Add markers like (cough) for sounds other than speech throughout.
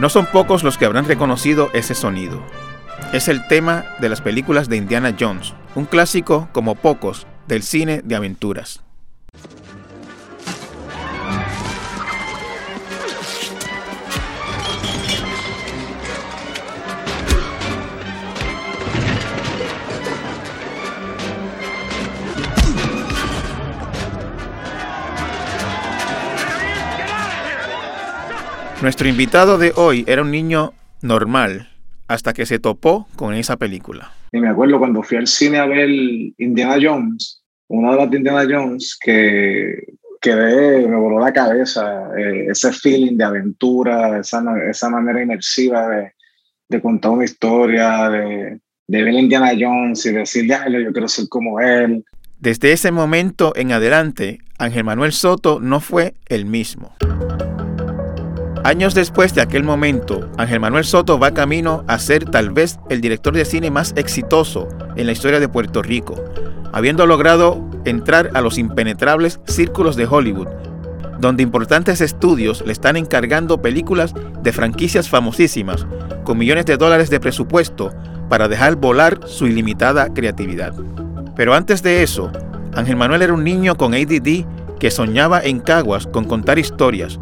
No son pocos los que habrán reconocido ese sonido. Es el tema de las películas de Indiana Jones, un clásico como pocos del cine de aventuras. Nuestro invitado de hoy era un niño normal hasta que se topó con esa película. Y me acuerdo cuando fui al cine a ver Indiana Jones, una de las de Indiana Jones que quedé, me voló la cabeza, eh, ese feeling de aventura, esa, esa manera inmersiva de, de, contar una historia, de, de ver Indiana Jones y decir, ya, yo quiero ser como él. Desde ese momento en adelante, Ángel Manuel Soto no fue el mismo. Años después de aquel momento, Ángel Manuel Soto va camino a ser tal vez el director de cine más exitoso en la historia de Puerto Rico, habiendo logrado entrar a los impenetrables círculos de Hollywood, donde importantes estudios le están encargando películas de franquicias famosísimas, con millones de dólares de presupuesto para dejar volar su ilimitada creatividad. Pero antes de eso, Ángel Manuel era un niño con ADD que soñaba en Caguas con contar historias,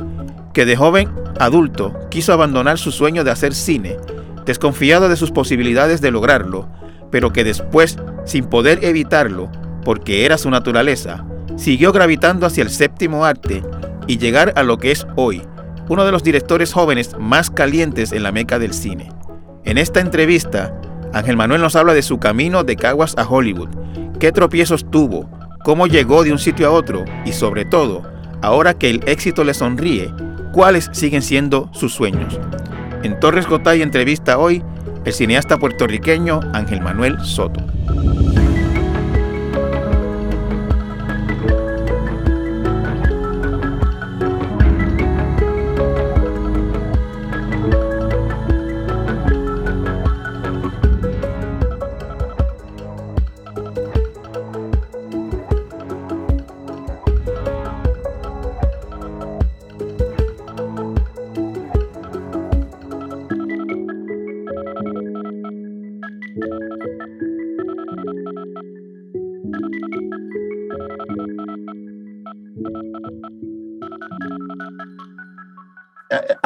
que de joven adulto quiso abandonar su sueño de hacer cine, desconfiado de sus posibilidades de lograrlo, pero que después, sin poder evitarlo, porque era su naturaleza, siguió gravitando hacia el séptimo arte y llegar a lo que es hoy, uno de los directores jóvenes más calientes en la meca del cine. En esta entrevista, Ángel Manuel nos habla de su camino de Caguas a Hollywood, qué tropiezos tuvo, cómo llegó de un sitio a otro y sobre todo, ahora que el éxito le sonríe, cuáles siguen siendo sus sueños. En Torres Gotay entrevista hoy el cineasta puertorriqueño Ángel Manuel Soto.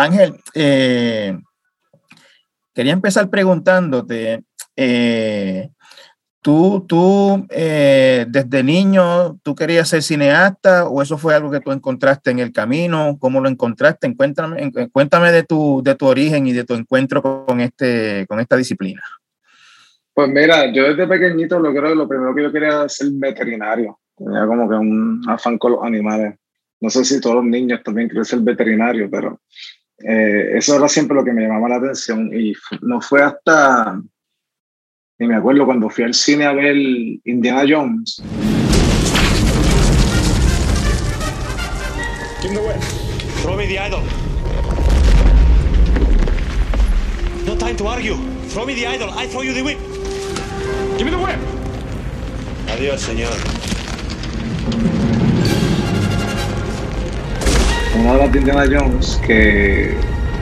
Ángel, eh, quería empezar preguntándote, eh, ¿tú, tú eh, desde niño, tú querías ser cineasta o eso fue algo que tú encontraste en el camino? ¿Cómo lo encontraste? Cuéntame, cuéntame de, tu, de tu origen y de tu encuentro con, este, con esta disciplina. Pues mira, yo desde pequeñito lo creo lo primero que yo quería era ser veterinario. Tenía como que un afán con los animales. No sé si todos los niños también quieren ser veterinario, pero eh, eso era siempre lo que me llamaba la atención y no fue hasta, ni me acuerdo, cuando fui al cine a ver Indiana Jones. Give me the whip. Throw me the idol. No time to argue. Throw me the idol. I throw you the whip. Give me the whip. Adiós, señor. Una de las de Indiana Jones que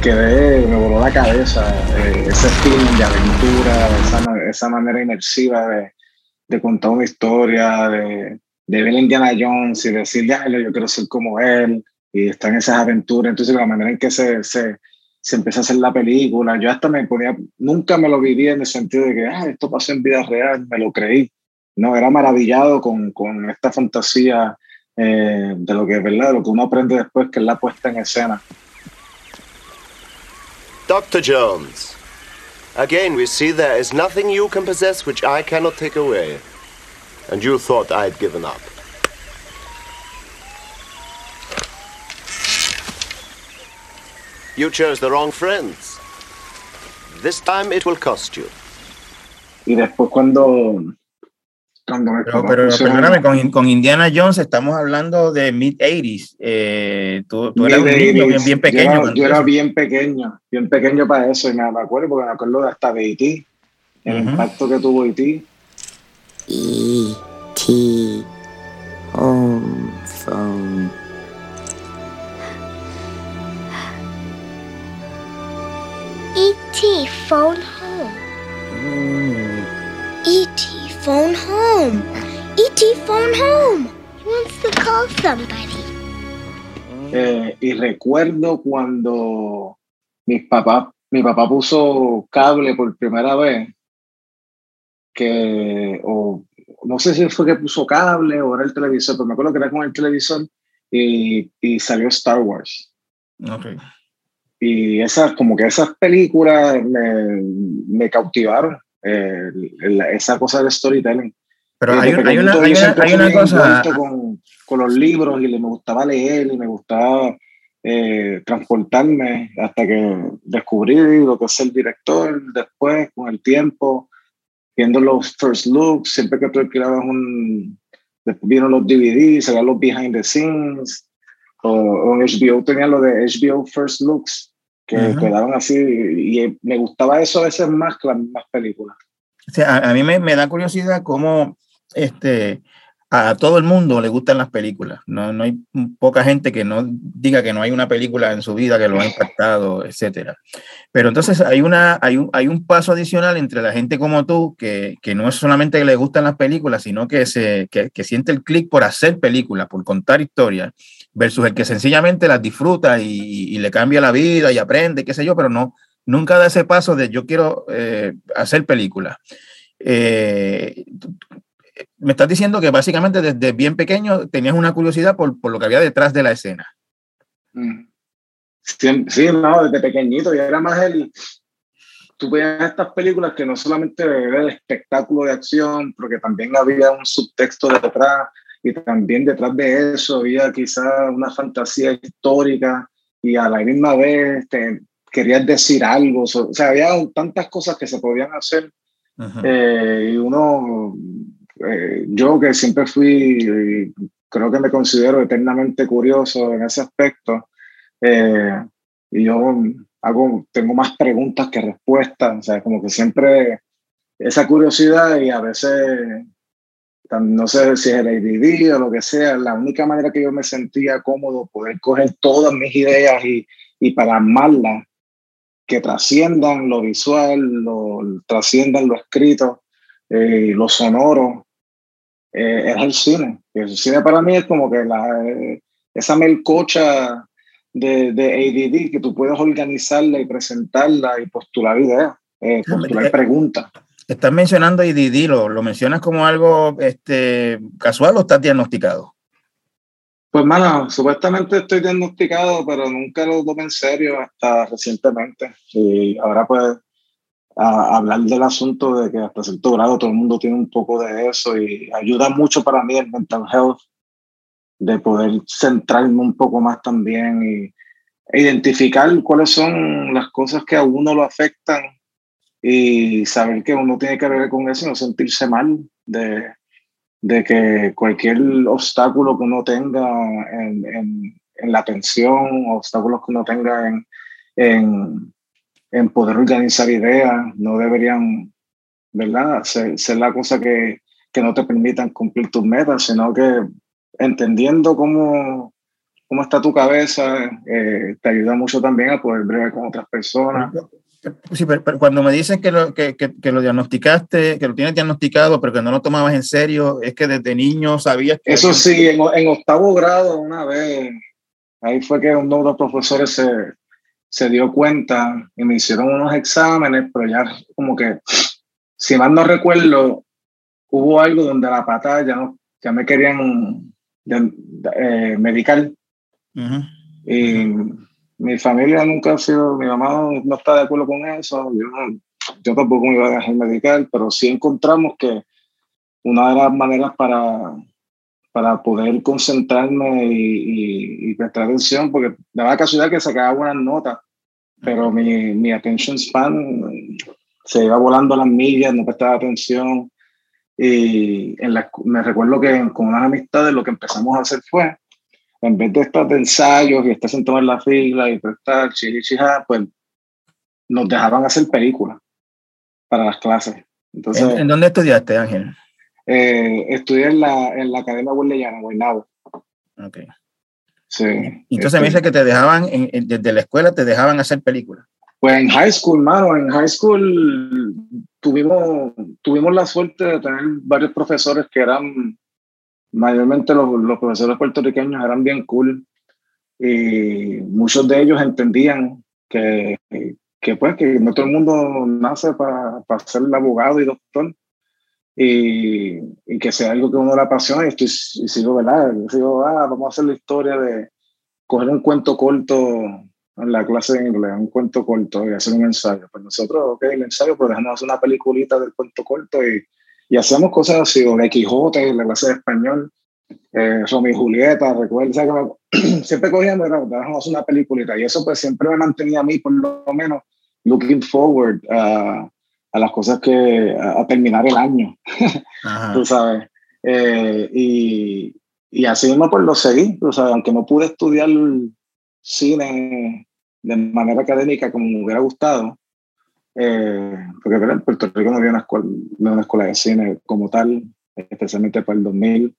quedé, me voló la cabeza, eh, ese feeling de aventura, esa, esa manera inmersiva de, de, contar una historia, de, de ver a Indiana Jones y decir, ya, yo quiero ser como él, y estar en esas aventuras. Entonces, la manera en que se, se, se empieza a hacer la película, yo hasta me ponía, nunca me lo viví en el sentido de que, ah, esto pasó en vida real, me lo creí. No, era maravillado con, con esta fantasía eh, de lo que es verdad, lo que uno aprende después, que es la puesta en escena. Dr. Jones, again we see there is nothing you can possess which I cannot take away. And you thought I'd given up. You chose the wrong friends. This time it will cost you. Y después cuando pero, perdóname, con, con, Indiana Jones estamos hablando de mid-80s. Eh, tú, tú eras un niño bien, bien pequeño. Yo, era, bien pequeño, bien pequeño para eso. Y me, acuerdo porque me acuerdo de hasta de E.T., el impacto que tuvo E.T. E.T. Home phone. E.T. phone home. E.T. phone home. E.T. phone home. He wants to call somebody. Eh, y recuerdo cuando mis papás, mi papá puso cable por primera vez, que, o no sé si fue que puso cable o era el televisor, pero me acuerdo que era con el televisor y, y salió Star Wars. Okay. Y esas, como que esas películas me, me cautivaron, eh, la- esa cosa de storytelling. Pero hay, hay una, hay una, hay una cosa. Con, con los libros y le, me gustaba leer y me gustaba eh, transportarme hasta que descubrí lo que es el director después, con el tiempo, viendo los first looks, siempre que tú alquilabas un... Después vieron los DVDs, salían los behind the scenes, o, o en HBO tenía lo de HBO First Looks, que Ujú. quedaban así, y me gustaba eso a veces más que las mismas películas. O sea, a, a mí me, me da curiosidad cómo este, a todo el mundo le gustan las películas. No, no hay poca gente que no diga que no hay una película en su vida que lo ha impactado, etcétera. Pero entonces hay, una, hay, un, hay un paso adicional entre la gente como tú, que, que no es solamente que le gustan las películas, sino que, se, que, que siente el clic por hacer películas, por contar historias, versus el que sencillamente las disfruta y, le cambia la vida y aprende, qué sé yo, pero no, nunca da ese paso de yo quiero eh, hacer películas. Eh, me estás diciendo que básicamente desde bien pequeño tenías una curiosidad por, por lo que había detrás de la escena. Mm. Sí, sí, no, desde pequeñito, y era más el... Tú veías estas películas que no solamente era el espectáculo de acción, porque también había un subtexto detrás, y también detrás de eso había quizá una fantasía histórica, y a la misma vez te querías decir algo, o sea, había tantas cosas que se podían hacer, eh, y uno, eh, yo que siempre fui, creo que me considero eternamente curioso en ese aspecto, eh, y yo hago, tengo más preguntas que respuestas, o sea, como que siempre esa curiosidad y a veces, no sé si es el ADD o lo que sea, la única manera que yo me sentía cómodo poder coger todas mis ideas y, y plasmarlas, que trasciendan lo visual, lo, trasciendan lo escrito, eh, lo sonoro, eh, es el cine. El cine para mí es como que la, eh, esa melcocha de, de, ADD que tú puedes organizarla y presentarla y postular ideas, eh, postular eh, preguntas. Estás mencionando ADD, ¿lo, ¿lo, mencionas como algo este, casual o estás diagnosticado? Pues, mano, supuestamente estoy diagnosticado, pero nunca lo tomé en serio hasta recientemente. Y ahora, pues, a hablar del asunto de que hasta cierto grado todo el mundo tiene un poco de eso y ayuda mucho para mí el mental health de poder centrarme un poco más también y e identificar cuáles son las cosas que a uno lo afectan y saber que uno tiene que ver con eso y no sentirse mal de, de que cualquier obstáculo que uno tenga en, en, en la atención, obstáculos que uno tenga en, en, en poder organizar ideas, no deberían, ¿verdad?, ser, ser la cosa que, que no te permitan cumplir tus metas, sino que entendiendo cómo, cómo está tu cabeza, eh, te ayuda mucho también a poder bregar con otras personas. Sí, pero, pero cuando me dicen que lo, que, que, que, lo diagnosticaste, que lo tienes diagnosticado, pero que no lo tomabas en serio, es que desde niño sabías que... Eso sí, en, en octavo grado una vez, ahí fue que uno de los profesores se, se dio cuenta y me hicieron unos exámenes, pero ya como que, si mal no recuerdo, hubo algo donde la pata ya, no, ya me querían de, de, eh, medical. Uh -huh. Y. mi familia nunca ha sido, mi mamá no está de acuerdo con eso, yo, yo tampoco me iba a dejar medical, pero sí encontramos que una de las maneras para, para poder concentrarme y, y, y prestar atención, porque daba casualidad que sacaba buenas notas, pero mi, mi attention span se iba volando a las millas, no prestaba atención. Y en la, me recuerdo que con unas amistades lo que empezamos a hacer fue, en vez de estar de ensayos y estar sentado en la fila y prestar chirichija, pues nos dejaban hacer películas para las clases. Entonces, ¿En, ¿En, dónde estudiaste, Ángel? Eh, estudié en la, en la Academia Hueleyana, Guaynabo. Ok. Sí. Entonces este, me dice que te dejaban, en, en, desde la escuela te dejaban hacer películas. Pues en high school, mano, en high school tuvimos, tuvimos la suerte de tener varios profesores que eran, mayormente los, los profesores puertorriqueños eran bien cool y muchos de ellos entendían que, que pues que no todo el mundo nace para, para ser abogado y doctor y, y, que sea algo que uno le apasiona y, estoy, y sigo, ¿verdad? sigo, ah, vamos a hacer la historia de coger un cuento corto en la clase de inglés, un cuento corto y hacer un ensayo. Pues nosotros, ok, el ensayo, pero dejamos hacer una peliculita del cuento corto y, y hacemos cosas así, de Quijote, la clase de español, eh, Romeo y Julieta, recuerda, (clears throat) siempre cogíamos, dejamos hacer una peliculita y eso pues siempre me mantenía a mí, por lo menos, looking forward a, a las cosas que, a, terminar el año, (laughs) tú sabes. Eh, y, y así mismo pues lo seguí, tú sabes, aunque no pude estudiar cine de manera académica como me hubiera gustado, eh, porque en Puerto Rico no había una escuela, una escuela de cine como tal, especialmente para el 2000.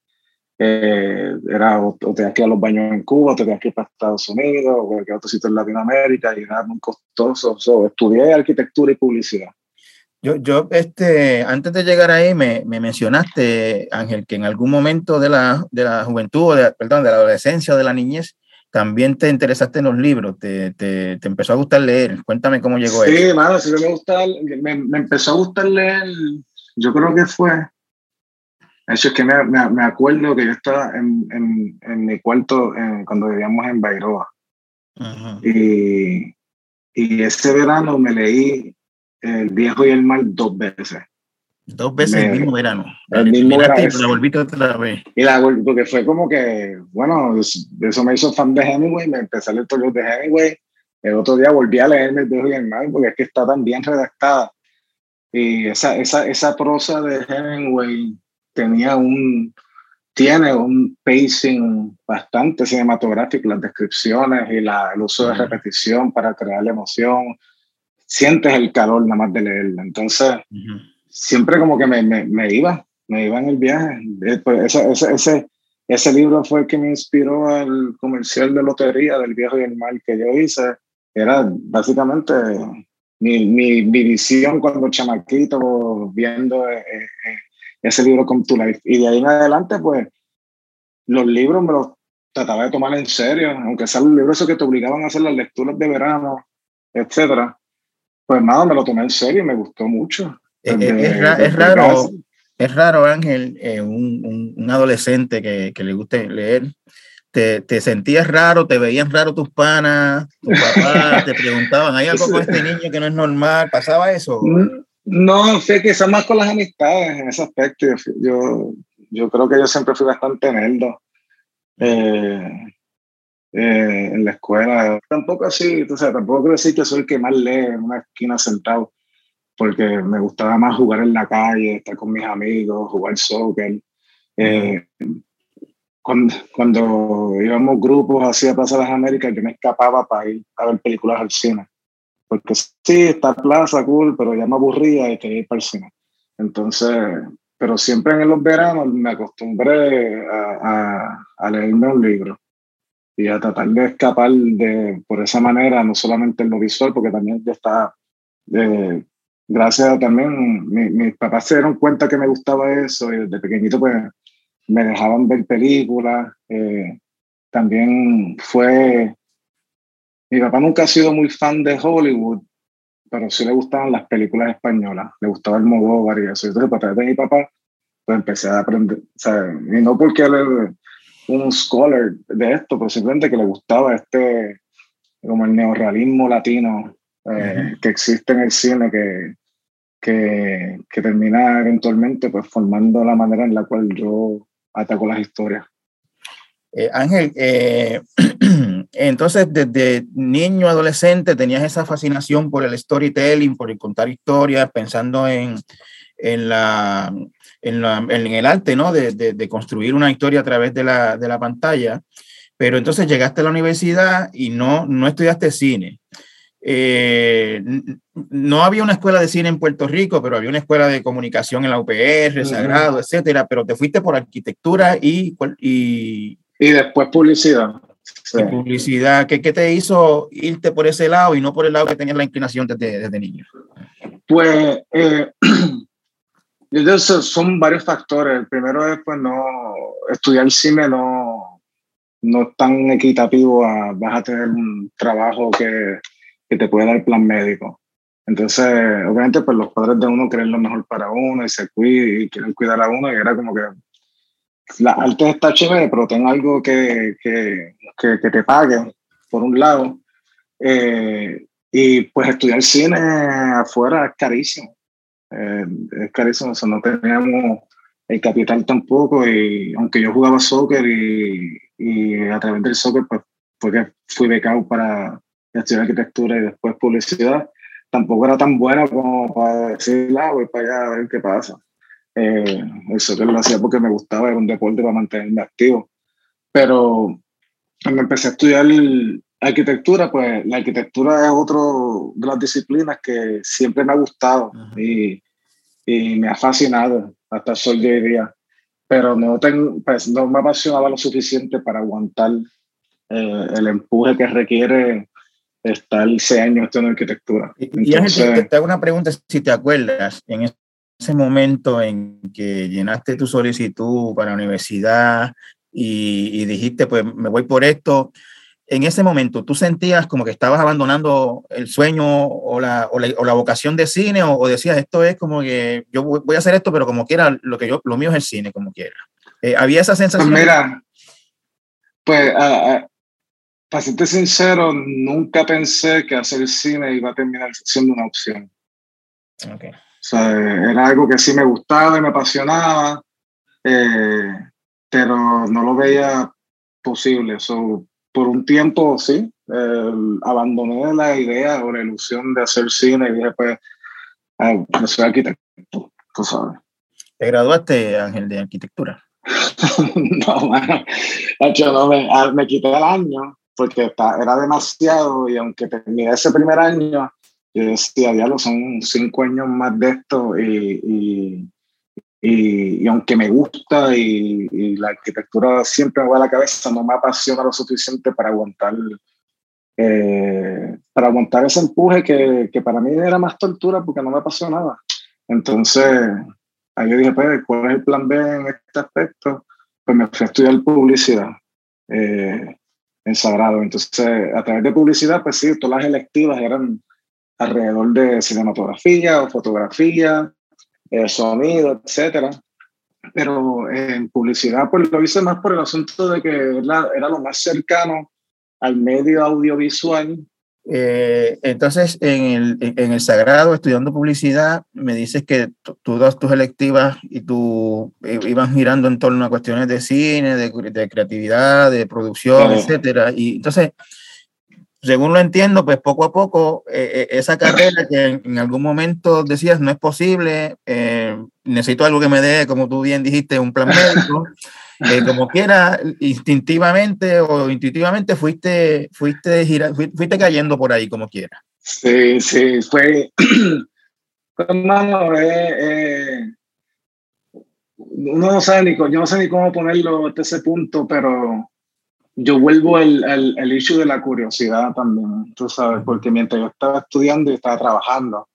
Eh, era o, te tenías que ir a los baños en Cuba, o te tenías que ir para Estados Unidos, o cualquier otro sitio en Latinoamérica, y era muy costoso. estudié arquitectura y publicidad. Yo, yo este, antes de llegar ahí, me, me, mencionaste, Ángel, que en algún momento de la, de la juventud, de, perdón, de la adolescencia o de la niñez, también te interesaste en los libros, te, te, te, empezó a gustar leer. Cuéntame cómo llegó sí, eso. Sí, mano, sí me, gusta, me, me, empezó a gustar leer, yo creo que fue, eso es que me, me acuerdo que yo estaba en, en, en mi cuarto cuando vivíamos en Bairoa. Y, y ese verano me leí El viejo y el mal dos veces. Dos veces el mismo verano. El mismo verano. La volviste otra vez. Y la porque fue como que, bueno, eso me hizo fan de Hemingway, me empecé a leer todos los de Hemingway. El otro día volví a leerme El viejo y el mal porque es que está tan bien redactada. Y esa, esa, esa prosa de Hemingway tenía un, tiene un pacing bastante cinematográfico, las descripciones y la, el uso de repetición para crear la emoción. Sientes el calor nada más de leerla. Entonces, siempre como que me, me, me, iba, me iba en el viaje. Pues, ese, ese, ese, ese, libro fue el que me inspiró al comercial de lotería del viejo y el mal que yo hice. Era básicamente mi, mi, mi visión cuando chamaquito, viendo eh, eh, ese libro Come to Life. Y de ahí en adelante, pues, los libros me los trataba de tomar en serio, aunque sean los libros esos que te obligaban a hacer las lecturas de verano, etcétera. Pues nada, me lo tomé en serio y me gustó mucho. Eh, es, es, raro, es raro, Ángel, eh, un, un, adolescente que, que, le guste leer. Te, te, sentías raro, te veían raro tus panas, tus papás, te preguntaban, ¿hay algo con (laughs) este niño que no es normal? ¿Pasaba eso? No, sé que son más con las amistades en ese aspecto. Yo, yo creo que yo siempre fui bastante nerdo. Eh, en la escuela. Tampoco así, o sea, tampoco quiero decir que soy el que más lee en una esquina sentado porque me gustaba más jugar en la calle, estar con mis amigos, jugar soccer. Eh, cuando, cuando, íbamos grupos así a Plaza de las Américas, yo me escapaba para ir a ver películas al cine. Porque sí, está Plaza, cool, pero ya me aburría y quería ir para el cine. Entonces, pero siempre en los veranos me acostumbré a, a, a leerme un libro y a tratar de escapar de, por esa manera, no solamente en lo visual, porque también ya está eh, gracias también, mi, mis papás se dieron cuenta que me gustaba eso y desde pequeñito pues me dejaban ver películas. Eh, también fue, mi papá nunca ha sido muy fan de Hollywood, pero sí le gustaban las películas españolas, le gustaba el Modóvar y eso. Entonces, para de mi papá, pues empecé a aprender, y no porque él es un scholar de esto, pero simplemente que le gustaba este, como el neorrealismo latino eh, que existe en el cine, que, que, que, termina eventualmente pues formando la manera en la cual yo ataco las historias. Eh, Ángel, eh, (clears throat) entonces desde niño, adolescente, tenías esa fascinación por el storytelling, por el contar historias, pensando en, en, la, en, la, en el arte, ¿no? De, de, de, construir una historia a través de la, de la pantalla, pero entonces llegaste a la universidad y no, no estudiaste cine. Eh, no había una escuela de cine en Puerto Rico, pero había una escuela de comunicación en la UPR, Sagrado, etcétera, pero te fuiste por arquitectura y, y... Y después publicidad. y publicidad. ¿Qué, ¿Qué, te hizo irte por ese lado y no por el lado que tenías la inclinación desde, desde niño? Pues eh, (clears throat) son varios factores. El primero es, pues, no, estudiar cine no, no es tan equitativo a, vas a tener un trabajo que, que te puede dar el plan médico. Entonces, obviamente, pues los padres de uno creen lo mejor para uno y se cuidan y quieren cuidar a uno y era como que la arte está chévere, pero ten algo que, que, que, que, te pague, por un lado. Eh, y pues estudiar cine afuera es carísimo. Eh, es carísimo, o sea, no teníamos el capital tampoco y aunque yo jugaba soccer y, y a través del soccer pues fue que fui becado para estudiar arquitectura y después publicidad, tampoco era tan buena como para decir, ah, voy para allá a ver qué pasa. Eh, el soccer lo hacía porque me gustaba, era un deporte para mantenerme activo. Pero cuando empecé a estudiar arquitectura, pues la arquitectura es otro de las disciplinas que siempre me ha gustado y, y, me ha fascinado hasta el sol de hoy día. Pero no, tengo, pues, no me apasionaba lo suficiente para aguantar eh, el empuje que requiere estar seis años estudiando arquitectura. Y, Entonces, te, hago una pregunta, si te acuerdas, en ese momento en que llenaste tu solicitud para la universidad y, y dijiste, pues me voy por esto, en ese momento, ¿tú sentías como que estabas abandonando el sueño o la, o la, vocación de cine o, decías, esto es como que yo voy a hacer esto, pero como quiera, lo, que yo, lo mío es el cine, como quiera? Eh, ¿Había esa sensación? Pues mira, pues, para serte sincero, nunca pensé que hacer cine iba a terminar siendo una opción. Okay. O sea, era algo que sí me gustaba y me apasionaba, eh, pero no lo veía posible. So, por un tiempo, sí, abandoné la idea o la ilusión de hacer cine y dije, pues, no soy arquitecto, tú sabes. ¿Te graduaste, Ángel, de arquitectura? (laughs) no, bueno, hecho, no, me, ah, me, quité el año porque era demasiado y aunque terminé ese primer año, yo decía, diablo, son cinco años más de esto y, y y, aunque me gusta y, la arquitectura siempre me va a la cabeza, no me apasiona lo suficiente para aguantar, eh, para aguantar ese empuje que, que, para mí era más tortura porque no me apasionaba. Entonces, ahí yo dije, pues, ¿cuál es el plan B en este aspecto? Pues me fui a estudiar publicidad eh, en Sagrado. Entonces, a través de publicidad, pues sí, todas las electivas eran alrededor de cinematografía o fotografía el sonido, etcétera. Pero en publicidad, pues lo hice más por el asunto de que era, era lo más cercano al medio audiovisual. Eh, entonces, en el, en el Sagrado, estudiando publicidad, me dices que tú das tus electivas y tú ibas girando en torno a cuestiones de cine, de, de creatividad, de producción, etcétera. Y entonces, según lo entiendo, pues poco a poco eh, eh, esa carrera que en, algún momento decías no es posible, eh, necesito algo que me dé, como tú bien dijiste, un plan médico, (laughs) como quiera, instintivamente o intuitivamente fuiste, fuiste, fuiste cayendo por ahí como quiera. Sí, sí, fue, (clears throat) hermano, uno no sabe ni, yo no sé ni cómo ponerlo hasta ese punto, pero yo vuelvo al, al, al, issue de la curiosidad también, tú sabes, porque mientras yo estaba estudiando y estaba trabajando,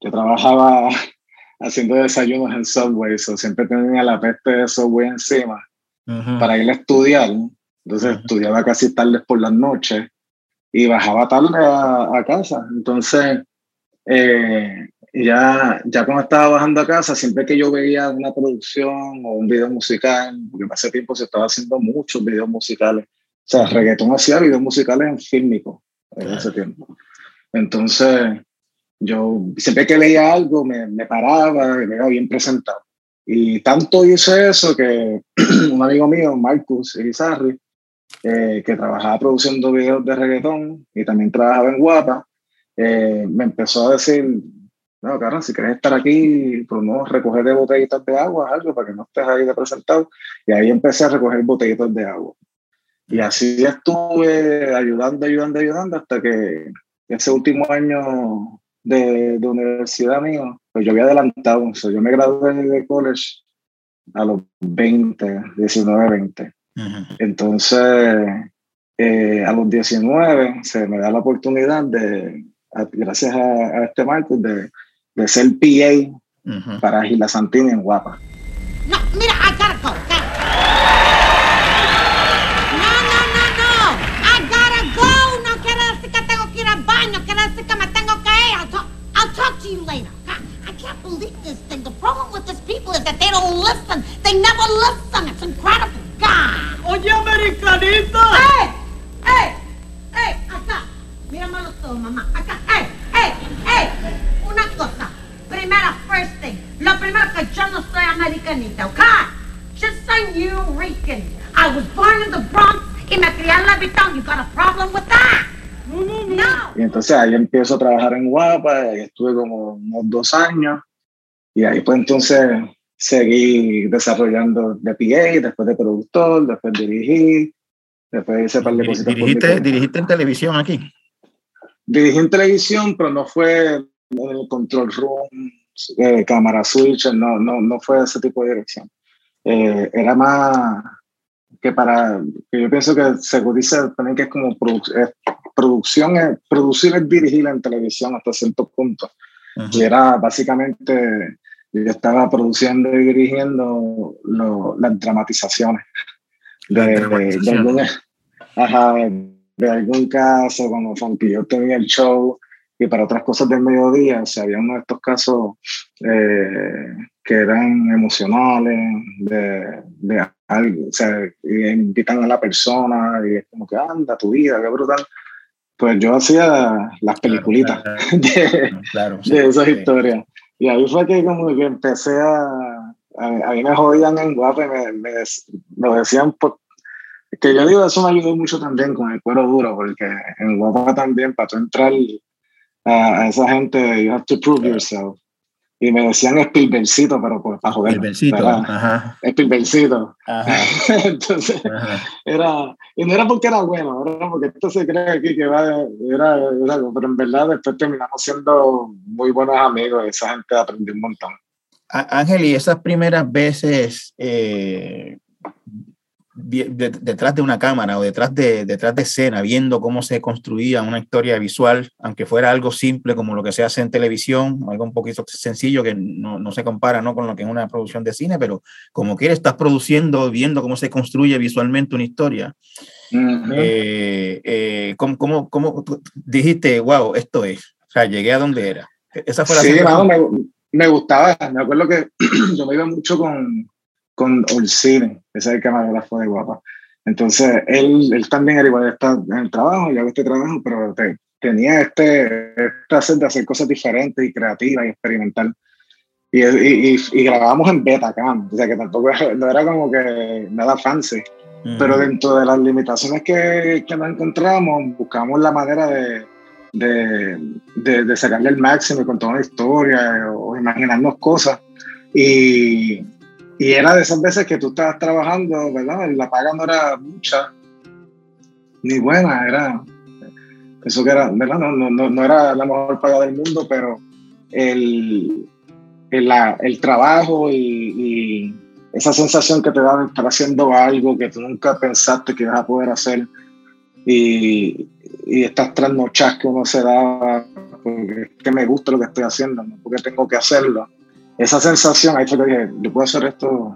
yo trabajaba (laughs) haciendo desayunos en Subway, so siempre tenía la peste de Subway encima para ir a estudiar. Entonces estudiaba casi tarde por las noches y bajaba tarde a, a casa. Entonces, eh, y ya, ya cuando estaba bajando a casa, siempre que yo veía una producción o un video musical, porque hace tiempo se estaba haciendo muchos videos musicales, o sea, reggaetón hacía videos musicales en fílmico en ese tiempo. Entonces, yo siempre que veía algo me, me paraba, me veía bien presentado. Y tanto hice eso que (clears throat) un amigo mío, Marcus Irizarry, eh, que trabajaba produciendo videos de reggaetón y también trabajaba en Guapa, eh, me empezó a decir, no, claro, si quieres estar aquí, pues no, recoger de botellitas de agua, algo para que no estés ahí de presentado. Y ahí empecé a recoger botellitas de agua. Y así estuve ayudando, ayudando, ayudando, hasta que ese último año de, de universidad mío, pues yo había adelantado. O sea, yo me gradué de college a los 20, 19, 20. Entonces, Eh, a los 19 se me da la oportunidad de, gracias a, este marco, de, de ser PA para Gila Santini en Guapa. No, mira, I gotta go. People is that they don't listen. They never listen. It's incredible. God. Oye, americanita. ¡Eh! ¡Eh! ¡Eh! Acá. Mírame los ojos, mamá. Acá. ¡Eh! ¡Eh! ¡Eh! Una cosa. Primera, first thing. Lo primero que yo no soy americanita, ¿ok? Just soy New Rican. I was born in the Bronx y me crié en Levittown. You got a problem with that? No. Y entonces ahí empiezo a trabajar en Guapa, y estuve como unos dos años, y ahí pues entonces seguí desarrollando de PA, después de productor, después dirigí, después hice par de cositas. ¿Dirigiste, ¿Dirigiste en televisión aquí? Dirigí en televisión, pero no fue en el control room, eh, cámara switch, no, no, no fue ese tipo de dirección. Eh, era más que para, que yo pienso que se dice también que es como producción, es, producir es dirigir en televisión hasta cierto punto. Y era básicamente, yo estaba produciendo y dirigiendo las dramatizaciones de, de, algún, ajá, de, algún caso, como yo tenía el show y para otras cosas del mediodía, o sea, había uno de estos casos eh, que eran emocionales, de, de algo, o sea, invitan a la persona y es como que anda tu vida, qué brutal. Pues yo hacía las peliculitas (laughs) de, de, esas historias. Y ahí fue que como que empecé a... A, mí me jodían en guapa y me, me, me decían... Por, que yo digo, eso me ayudó mucho también con el cuero duro, porque en guapa también, para tú entrar a, a esa gente, you have to prove yourself y me decían Spielbergcito, pero pues para joder. Spielbergcito, ajá. Spielbergcito. (laughs) entonces, era, y no era porque era bueno, era porque esto se cree aquí que va, era, era, pero en verdad después terminamos siendo muy buenos amigos, esa gente aprendió un montón. Ángel, y esas primeras veces, eh, detrás de una cámara o detrás de, detrás de escena, viendo cómo se construía una historia visual, aunque fuera algo simple como lo que se hace en televisión, algo un poquito sencillo que no, no se compara ¿no? con lo que es una producción de cine, pero como quieres, estás produciendo, viendo cómo se construye visualmente una historia. Eh, eh, ¿cómo, cómo, cómo, dijiste, wow, esto es? O sea, llegué a donde era. Esa fue la sí, me, me gustaba. Me acuerdo que (clears throat) yo me iba mucho con, con Olcine, ese es el camarógrafo de Guapa. Entonces, él, él también era igual, está en el trabajo, yo hago este trabajo, pero tenía este, este de hacer cosas diferentes y creativas y experimental. Y, y, y, grabábamos en Betacam, o sea que tampoco no era como que nada fancy. Pero dentro de las limitaciones que, que nos encontramos, buscamos la manera de, de, de, de sacarle el máximo y contar una historia o imaginarnos cosas. Y, y era de esas veces que tú estabas trabajando, ¿verdad? La paga no era mucha, ni buena, era. Eso que era, ¿verdad? No, no, no era la mejor paga del mundo, pero el, el, el trabajo y, y, esa sensación que te da de estar haciendo algo que tú nunca pensaste que ibas a poder hacer y, y estas trasnochas que uno se da porque es que me gusta lo que estoy haciendo, no porque tengo que hacerlo esa sensación, ahí fue que dije, yo puedo hacer esto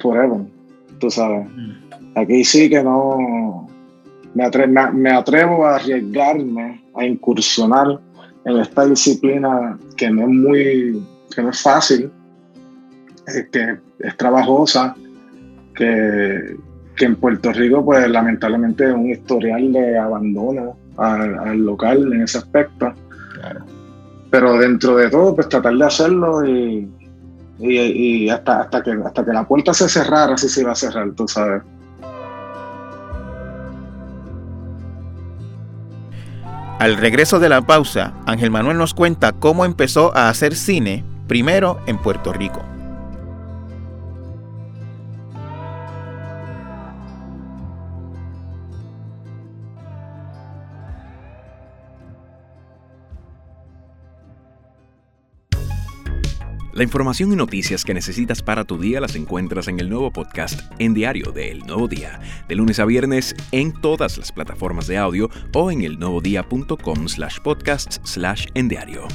forever, tú sabes. Mm. Aquí sí que no, me, atrevo a arriesgarme, a incursionar en esta disciplina que no es muy, que no es fácil, que es trabajosa, que, que, en Puerto Rico, pues lamentablemente es un historial de abandono al, al local en ese aspecto. Claro pero dentro de todo, pues tratar de hacerlo y, y, hasta, hasta, que, hasta que la puerta se cerrara, así se iba a cerrar, tú sabes. Al regreso de la pausa, Ángel Manuel nos cuenta cómo empezó a hacer cine, primero en Puerto Rico. La información y noticias que necesitas para tu día las encuentras en el nuevo podcast En Diario de El Nuevo Día, de lunes a viernes en todas las plataformas de audio o en elnuevodía.com slash podcasts slash en diario.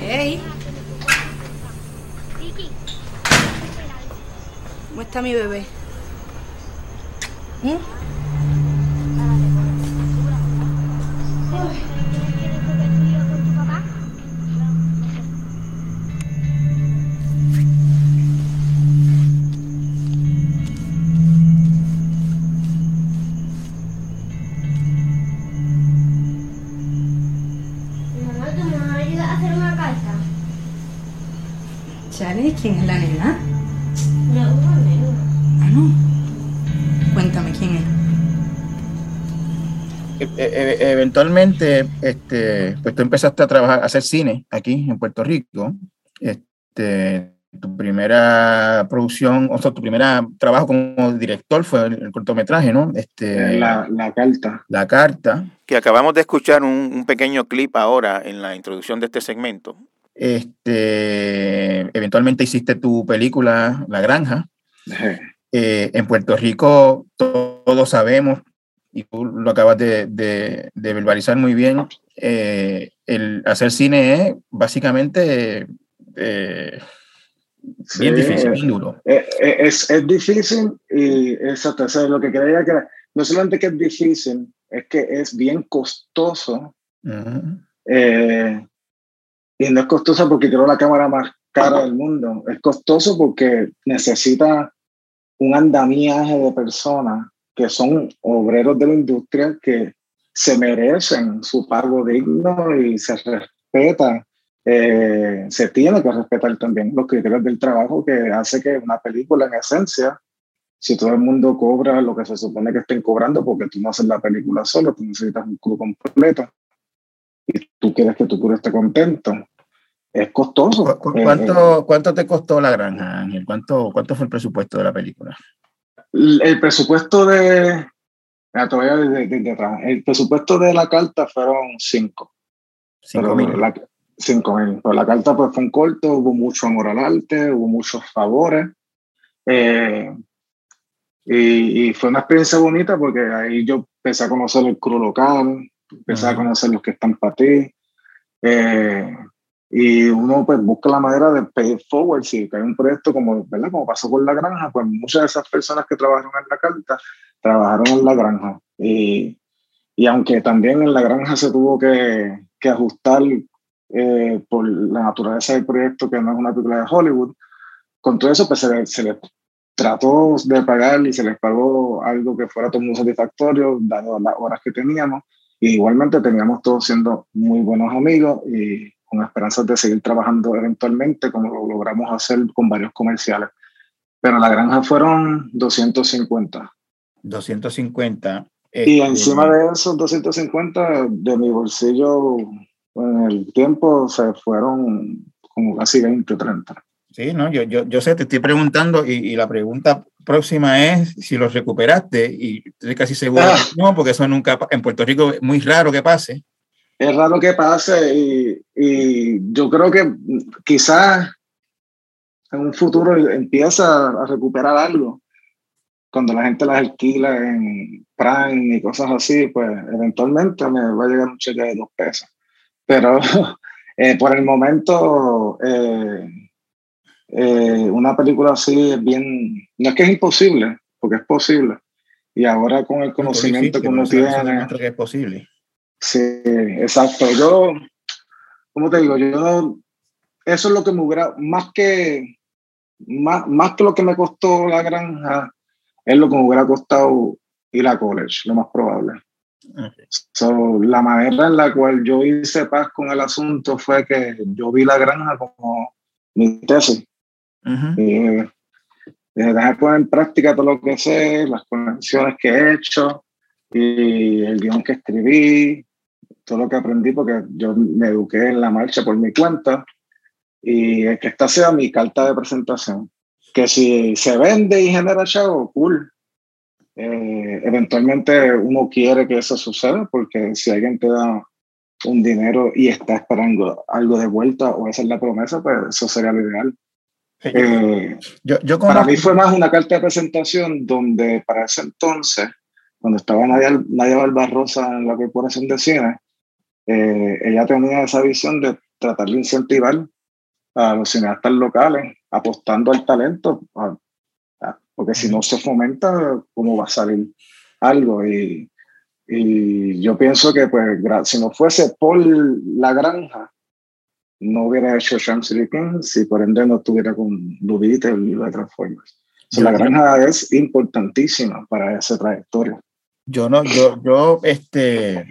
Hey. ¿Cómo está mi bebé? ¿Mm? E- e- eventualmente, este, pues tú empezaste a trabajar, a hacer cine aquí en Puerto Rico. Este, tu primera producción, o sea, tu primer trabajo como director fue el, el cortometraje, ¿no? Este, La, la carta. La carta. Que acabamos de escuchar un, un pequeño clip ahora en la introducción de este segmento. Este, eventualmente hiciste tu película La Granja. Eh, en Puerto Rico to- todos sabemos, y tú lo acabas de, de- de verbalizar muy bien, eh, el hacer cine es básicamente eh, bien Sí, difícil, bien duro. Eh, eh, Es, es difícil y exacto, eso es lo que creía que era. No solamente que es difícil, es que es bien costoso. Ujú. eh, y no es costoso porque quiero la cámara más cara del mundo. Es costoso porque necesita un andamiaje de personas que son obreros de la industria que se merecen su pago digno y se respeta. eh, se tiene que respetar también los criterios del trabajo que hace que una película en esencia, si todo el mundo cobra lo que se supone que estén cobrando, porque tú no haces la película solo, tú necesitas un club completo y tú quieres que tu crew esté contento, es costoso. ¿Cu- Eh, ¿Cuánto, ¿Cuánto te costó La Granja, Ángel? ¿Cuánto, ¿Cuánto fue el presupuesto de la película? El presupuesto de. ah, te voy a decir desde atrás. El presupuesto de la carta fueron cinco. Cinco Pero mil. la- cinco mil. Pero la carta pues, fue un corto, hubo mucho amor al arte, hubo muchos favores. eh, y, y fue una experiencia bonita porque ahí yo empecé a conocer el crew local, empecé a Ujú. conocer los que están para ti. eh, y uno pues busca la manera de pay forward. Si hay un proyecto como, ¿verdad? como pasó con La Granja, pues muchas de esas personas que trabajaron en la carta trabajaron en La Granja. Y, y aunque también en La Granja se tuvo que, que ajustar eh, por la naturaleza del proyecto, que no es una película de Hollywood, con todo eso pues se, le- les trató de pagar y se les pagó algo que fuera todo muy satisfactorio, dado las horas que teníamos. Y igualmente teníamos todos siendo muy buenos amigos y con esperanzas de seguir trabajando eventualmente, como lo logramos hacer con varios comerciales. Pero la granja fueron 250. 250. Y este, encima de esos 250, de mi bolsillo en el tiempo se fueron como casi 20 o 30. Sí, no, yo, yo, yo sé, te estoy preguntando y, y la pregunta próxima es si los recuperaste y estoy casi seguro Ah. que no, porque eso nunca, en Puerto Rico es muy raro que pase. Es raro que pase y, y yo creo que quizás en un futuro empieza a recuperar algo. Cuando la gente las alquila en Prime y cosas así, pues eventualmente me va a llegar un cheque de dos pesos. Pero (laughs) eh, por el momento, eh, eh, una película así es bien, no es que es imposible, porque es posible. Y ahora con el conocimiento que uno Difícil, eso- eso tiene, que es posible. Sí, exacto. Yo, ¿cómo te digo? Yo eso es lo que me hubiera, más que, más, más que lo que me costó la granja, es lo que me hubiera costado ir a college, lo más probable. So, la manera en la cual yo hice paz con el asunto fue que yo vi la granja como mi tesis. Y, eh, dejé poner en práctica todo lo que sé, las conexiones que he hecho y el guion que escribí, todo lo que aprendí, porque yo me eduqué en la marcha por mi cuenta. Y es que esta sea mi carta de presentación. Que si se vende y genera chavo, cool. Eh, eventualmente uno quiere que eso suceda porque si alguien te da un dinero y está esperando algo de vuelta o esa es la promesa, pues eso sería lo ideal. Eh, yo, yo Para mí fue más una carta de presentación donde para ese entonces, cuando estaba Nadia, Nadia Barbarosa en la corporación de cine, eh, ella tenía esa visión de tratar de incentivar a los cineastas locales, apostando al talento, porque si no se fomenta, ¿cómo va a salir algo? Y, y yo pienso que pues, si no fuese por la granja, no hubiera hecho Shamsi Kings y por ende no estuviera con Dubita y de Transformers. la granja es importantísima para esa trayectoria. Yo no, yo, yo, este,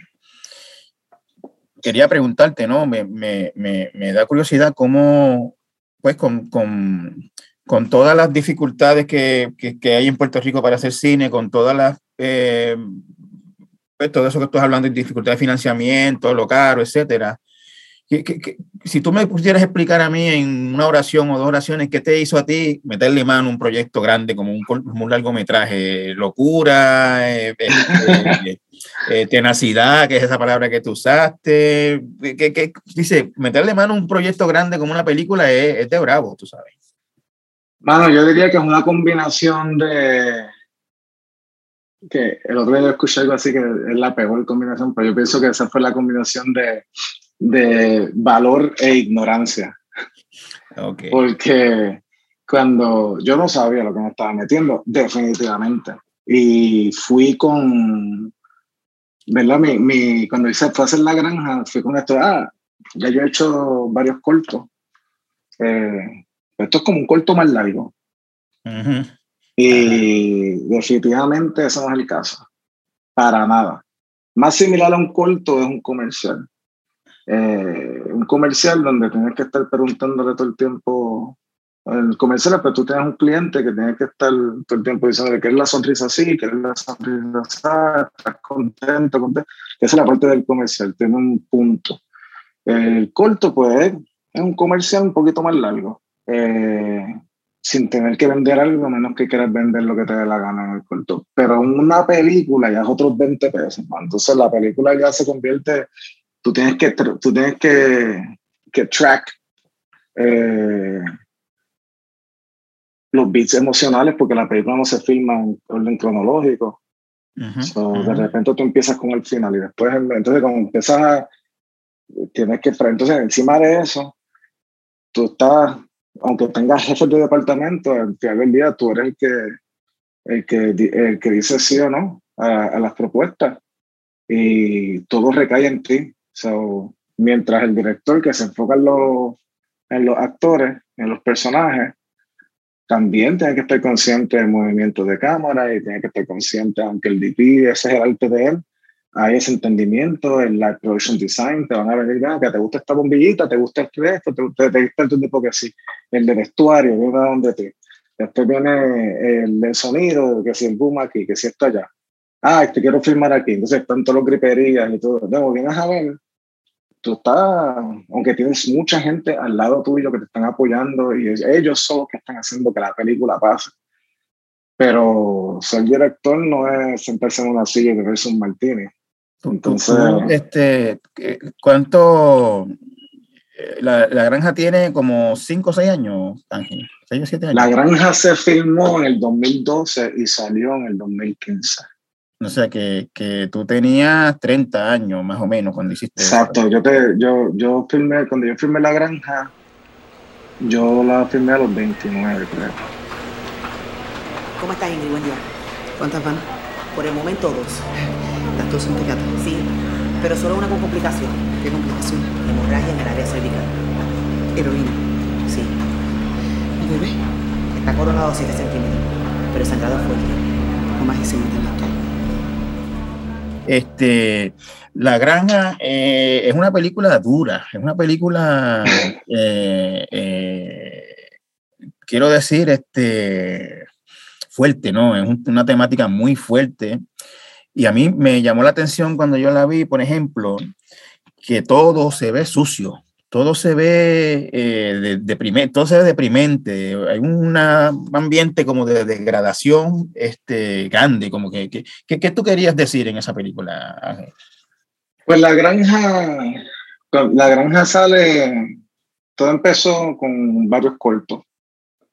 quería preguntarte, ¿no? Me, me, me, me da curiosidad cómo, pues, con, con, con todas las dificultades que, que, hay en Puerto Rico para hacer cine, con todas las, eh, pues, todo eso que estás hablando, de dificultad de financiamiento, lo caro, etcétera, que, si tú me pudieras explicar a mí en una oración o dos oraciones, ¿qué te hizo a ti meterle mano a un proyecto grande como un, un largometraje? Locura, eh, eh, eh, tenacidad, que es esa palabra que tú usaste. Que, dice, meterle mano a un proyecto grande como una película es, es de bravo, tú sabes. Mano, yo diría que es una combinación de, que el otro día escuché algo así que es la peor combinación, pero yo pienso que esa fue la combinación de de valor e ignorancia. Porque cuando yo no sabía lo que me estaba metiendo, definitivamente. Y fui con, ¿verdad? Mi, mi, cuando hice, fue a hacer la granja, fui con esto, ah, ya yo he hecho varios cortos. Eh, esto es como un corto más largo. Y definitivamente eso no es el caso. Para nada. Más similar a un corto es un comercial. Eh, un comercial donde tienes que estar preguntándole todo el tiempo el comercial, pero tú tienes un cliente que tiene que estar todo el tiempo diciendo que es la sonrisa así, que es la sonrisa así, estás contento, contento. Esa es la parte del comercial, tiene un punto. El corto, pues, es un comercial un poquito más largo, eh, sin tener que vender algo, menos que quieras vender lo que te dé la gana en el corto. Pero una película ya es otros 20 pesos. Entonces la película ya se convierte tú tienes que, tú tienes que, que track eh, los beats emocionales porque la película no se filma en orden cronológico. De repente tú empiezas con el final y después, entonces cuando empiezas a, tienes que, entonces encima de eso, tú estás, aunque tengas jefes de departamento, al final del día tú eres el que, el que, el que dice sí o no a, a las propuestas y todo recae en ti. So, mientras el director que se enfoca en los, en los actores, en los personajes, también tiene que estar consciente del movimiento de cámara y tiene que estar consciente, aunque el DP, ese es el arte de él, hay ese entendimiento, el live production design, te van a venir, ah, que te gusta esta bombillita, te gusta esto, te te gusta el tipo que sí, el de vestuario, viene donde te. Después viene el de sonido, que si el boom aquí, que si esto allá. Ah, te quiero filmar aquí. Entonces están todos los griperías y todo. Luego vienes a ver tú estás, aunque tienes mucha gente al lado tuyo que te están apoyando y ellos son los que están haciendo que la película pase. Pero ser director no es sentarse en una silla y beberse un martini. Entonces, este, ¿cuánto? Eh, la, la, granja tiene como 5 o 6 años, Ángel. 6 o 7 años. La granja se filmó en el 2012 y salió en el 2015. O sea, que, que, tú tenías 30 años más o menos cuando hiciste Exacto, yo, te, yo, yo filmé, cuando yo filmé La Granja, yo la filmé a los 29, creo. ¿Cómo estás, Ingrid? Buen día. ¿Cuántas van? Por el momento dos. Las dos son psiquiatras, sí, pero solo una con complicación. ¿Qué complicación? Hemorragia en el área cervical. Heroína, sí. ¿Mi bebé? Está coronado a 7 centímetros, pero sangrado fuerte. No más de 5 este, La Granja eh, es una película dura, es una película, (laughs) eh, eh, quiero decir, este, fuerte, ¿no? Es una temática muy fuerte. Y a mí me llamó la atención cuando yo la vi, por ejemplo, que todo se ve sucio, todo se ve eh, deprimente, todo se ve deprimente, hay un ambiente como de degradación este, grande, como que, que, ¿qué tú querías decir en esa película? Pues la granja, la granja sale, todo empezó con varios cortos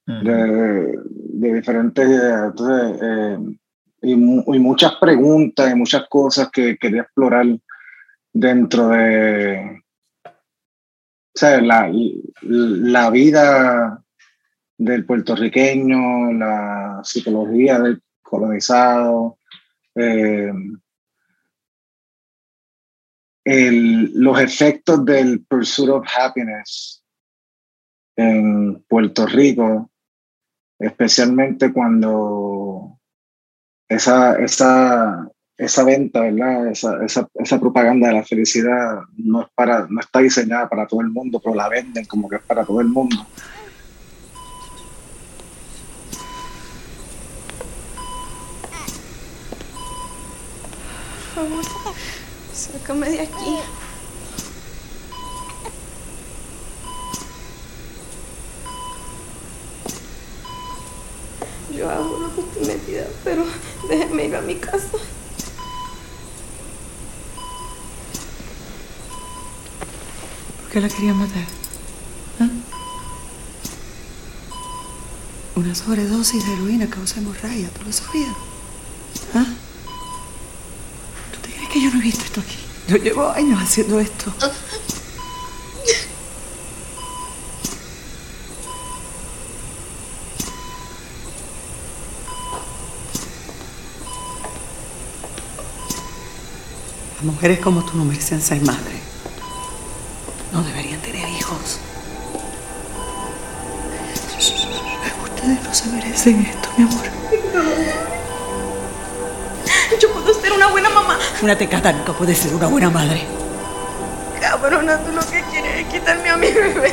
de, de, diferentes, entonces, eh, y, y, muchas preguntas y muchas cosas que quería explorar dentro de o sea, la, la vida del puertorriqueño, la psicología del colonizado, eh, el, los efectos del pursuit of happiness en Puerto Rico, especialmente cuando esa, esa, esa venta, ¿verdad? Esa, esa, esa, propaganda de la felicidad no, es para, no está diseñada para todo el mundo, pero la venden como que es para todo el mundo. Sácame de aquí. Yo hago lo que pero déjeme ir a mi casa. Qué la quería matar? ¿Ah? Una sobredosis de heroína causa hemorragia, ¿tú lo sabías? ¿Ah? ¿Tú te crees que yo no he visto esto aquí? Yo llevo años haciendo esto. Las mujeres como tú no merecen ser madres. Merecen esto, mi amor. Yo puedo ser una buena mamá. Una tecata nunca puede ser una buena madre. Cabrona, tú lo que quieres es quitarme a mi bebé.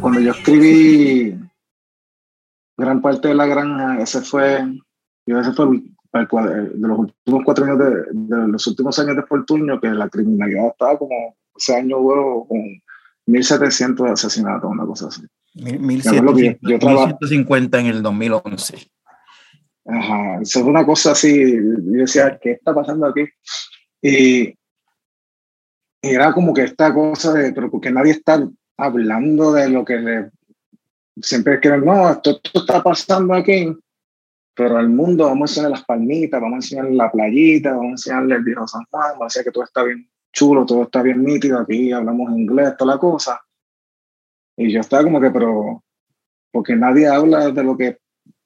Cuando yo escribí gran parte de la granja, ese fue, ese fue de los últimos cuatro años de, de, los últimos años de Fortunio, que la criminalidad estaba como, ese año hubo con 1.700 asesinatos, una cosa así. 1.150 en el 2011. Ajá, eso es una cosa así, yo decía, ¿qué está pasando aquí? Y, era como que esta cosa de, pero porque nadie está hablando de lo que le, siempre quieren, no, esto, esto está pasando aquí, pero al mundo vamos a enseñar las palmitas, vamos a enseñar la playita, vamos a enseñarle el viejo San Juan, vamos a decir que todo está bien chulo, todo está bien nítido, aquí hablamos inglés, toda la cosa. Y yo estaba como que, pero, porque nadie habla de lo que,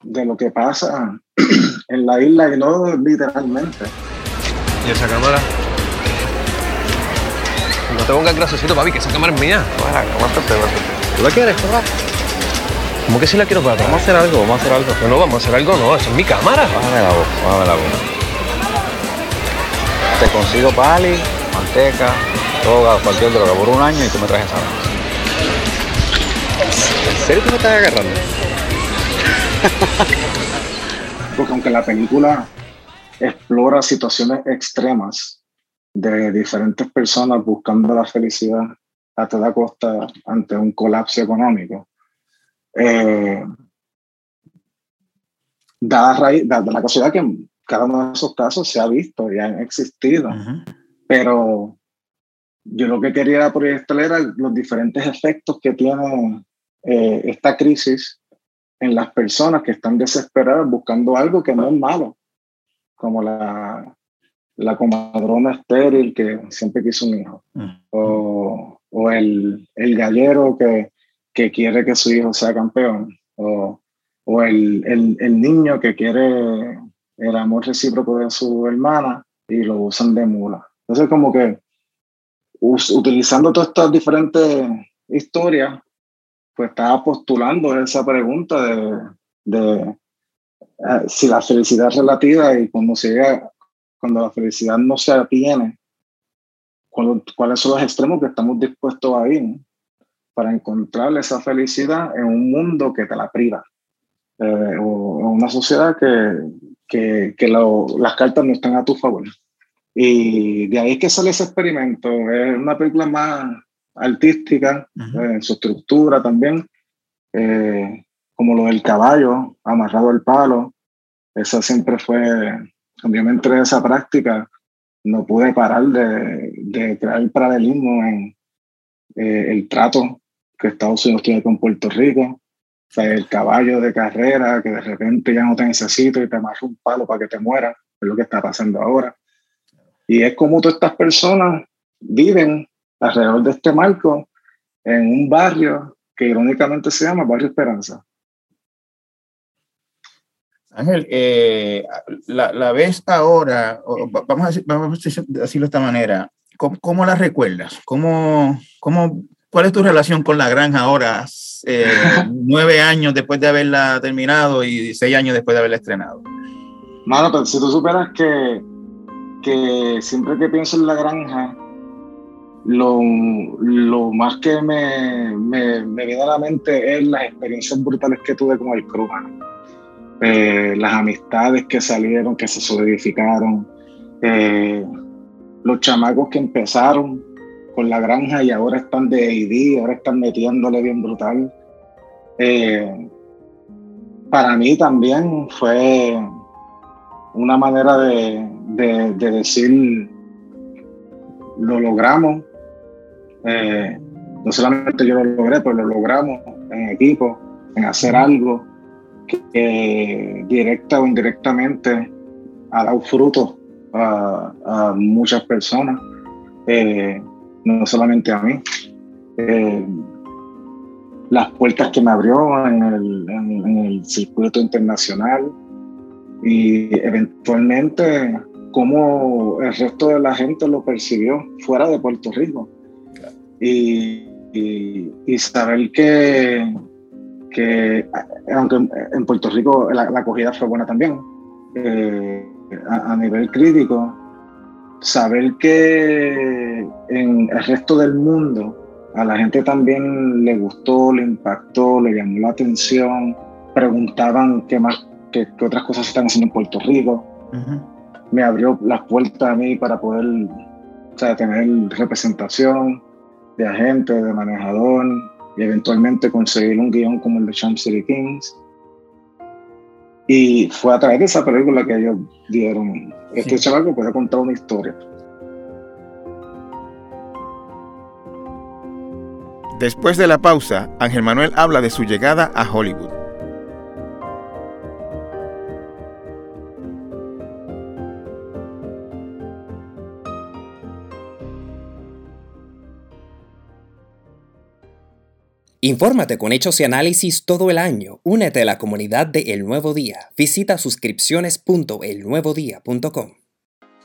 de lo que pasa (clears throat) en la isla y no literalmente. ¿Y esa cámara? No te pongas grasosito, papi, que esa cámara es mía. Bueno, aguántate, ¿Tú la quieres, ¿Cómo que si la quiero para Vamos a hacer algo, vamos a hacer algo. No, no, vamos a hacer algo, no, esa es mi cámara. Bájame la voz, bájame la voz. Te consigo pali, manteca, toga, cualquier droga por un año y tú me traes esa ¿En serio tú me estás agarrando? (laughs) Porque aunque la película explora situaciones extremas de diferentes personas buscando la felicidad a toda costa ante un colapso económico, eh, dada, raíz, dada la casualidad que cada uno de esos casos se ha visto y han existido, pero yo lo que quería proyectar era los diferentes efectos que tiene eh, esta crisis en las personas que están desesperadas buscando algo que no es malo, como la, la comadrona estéril que siempre quiso un hijo, o, o el, el gallero que que quiere que su hijo sea campeón o, o el, el, el, niño que quiere el amor recíproco de su hermana y lo usan de mula. Entonces como que utilizando todas estas diferentes historias, pues estaba postulando esa pregunta de, de eh, si la felicidad es relativa y cuando, se llega, cuando la felicidad no se tiene, cuáles son los extremos que estamos dispuestos a ir para encontrar esa felicidad en un mundo que te la priva, eh, o en una sociedad que, que, que lo, las cartas no están a tu favor. Y de ahí es que sale ese experimento. Es una película más artística, eh, en su estructura también, eh, como lo del caballo amarrado al palo. Esa siempre fue, cuando yo me entré a esa práctica, no pude parar de, de crear paralelismo en eh, el trato que Estados Unidos tiene con Puerto Rico. O sea, el caballo de carrera que de repente ya no te necesito y te amarra un palo para que te mueras, es lo que está pasando ahora. Y es como todas estas personas viven alrededor de este marco en un barrio que irónicamente se llama Barrio Esperanza. Ángel, eh, la, la, ves ahora, vamos a, decir, vamos a decirlo de esta manera, ¿cómo, cómo la recuerdas? ¿Cómo, cómo, ¿Cuál es tu relación con la granja ahora, eh, (laughs) nueve años después de haberla terminado y seis años después de haberla estrenado? Mano, pero si tú superas que, que siempre que pienso en la granja, lo, lo más que me, me, viene a la mente es las experiencias brutales que tuve con el crew, eh, las amistades que salieron, que se solidificaron, eh, los chamacos que empezaron con la granja y ahora están de AD, ahora están metiéndole bien brutal. Eh, para mí también fue una manera de, de, de decir, lo logramos, eh, no solamente yo lo logré, pero lo logramos en equipo, en hacer algo que directa o indirectamente ha dado fruto a, muchas personas, eh, no solamente a mí. Eh, las puertas que me abrió en el, en el circuito internacional y eventualmente cómo el resto de la gente lo percibió fuera de Puerto Rico y, y, saber que, que, aunque en Puerto Rico la, acogida fue buena también, eh, a, nivel crítico, saber que en el resto del mundo a la gente también le gustó, le impactó, le llamó la atención, preguntaban qué más, qué, otras cosas están haciendo en Puerto Rico. Me abrió las puertas a mí para poder o sea, tener representación, de agente, de manejador y eventualmente conseguir un guion como el de Champ City Kings. Y fue a través de esa película que ellos dieron. Este chaval que puede contar una historia. Después de la pausa, Ángel Manuel habla de su llegada a Hollywood. Infórmate con hechos y análisis todo el año. Únete a la comunidad de El Nuevo Día. Visita suscripciones.elnuevodía.com.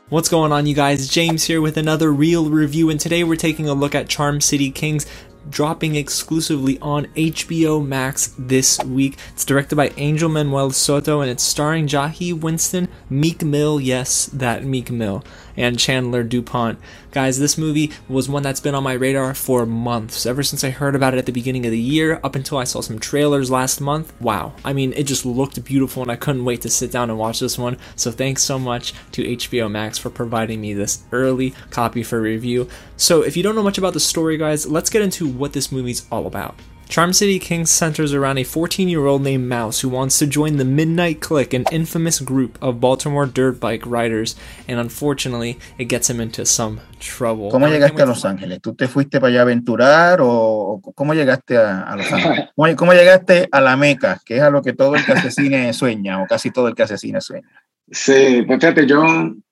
What's going on, you guys? James here with another real review, and today we're taking a look at Charm City Kings, dropping exclusively on HBO Max this week. It's directed by Angel Manuel Soto and it's starring Jahi Winston, Meek Mill, yes, that Meek Mill, and Chandler DuPont. Guys, this movie was one that's been on my radar for months. Ever since I heard about it at the beginning of the year, up until I saw some trailers last month. Wow. I mean, it just looked beautiful and I couldn't wait to sit down and watch this one. So thanks so much to HBO Max for providing me this early copy for review. So if you don't know much about the story, guys, let's get into what this movie's all about. Charm City Kings centers around a 14 year old named Mouse who wants to join the Midnight Click, an infamous group of Baltimore dirt bike riders, and unfortunately, it gets him into some trouble. ¿Cómo llegaste a Los Ángeles? ¿Tú te fuiste para allá a aventurar o cómo llegaste a, a Los Ángeles? (laughs) ¿Cómo, ¿Cómo, llegaste a la Meca, que es a lo que todo el que asesine (laughs) sueña, o casi todo el que asesina sueña? Sí, pues fíjate, yo,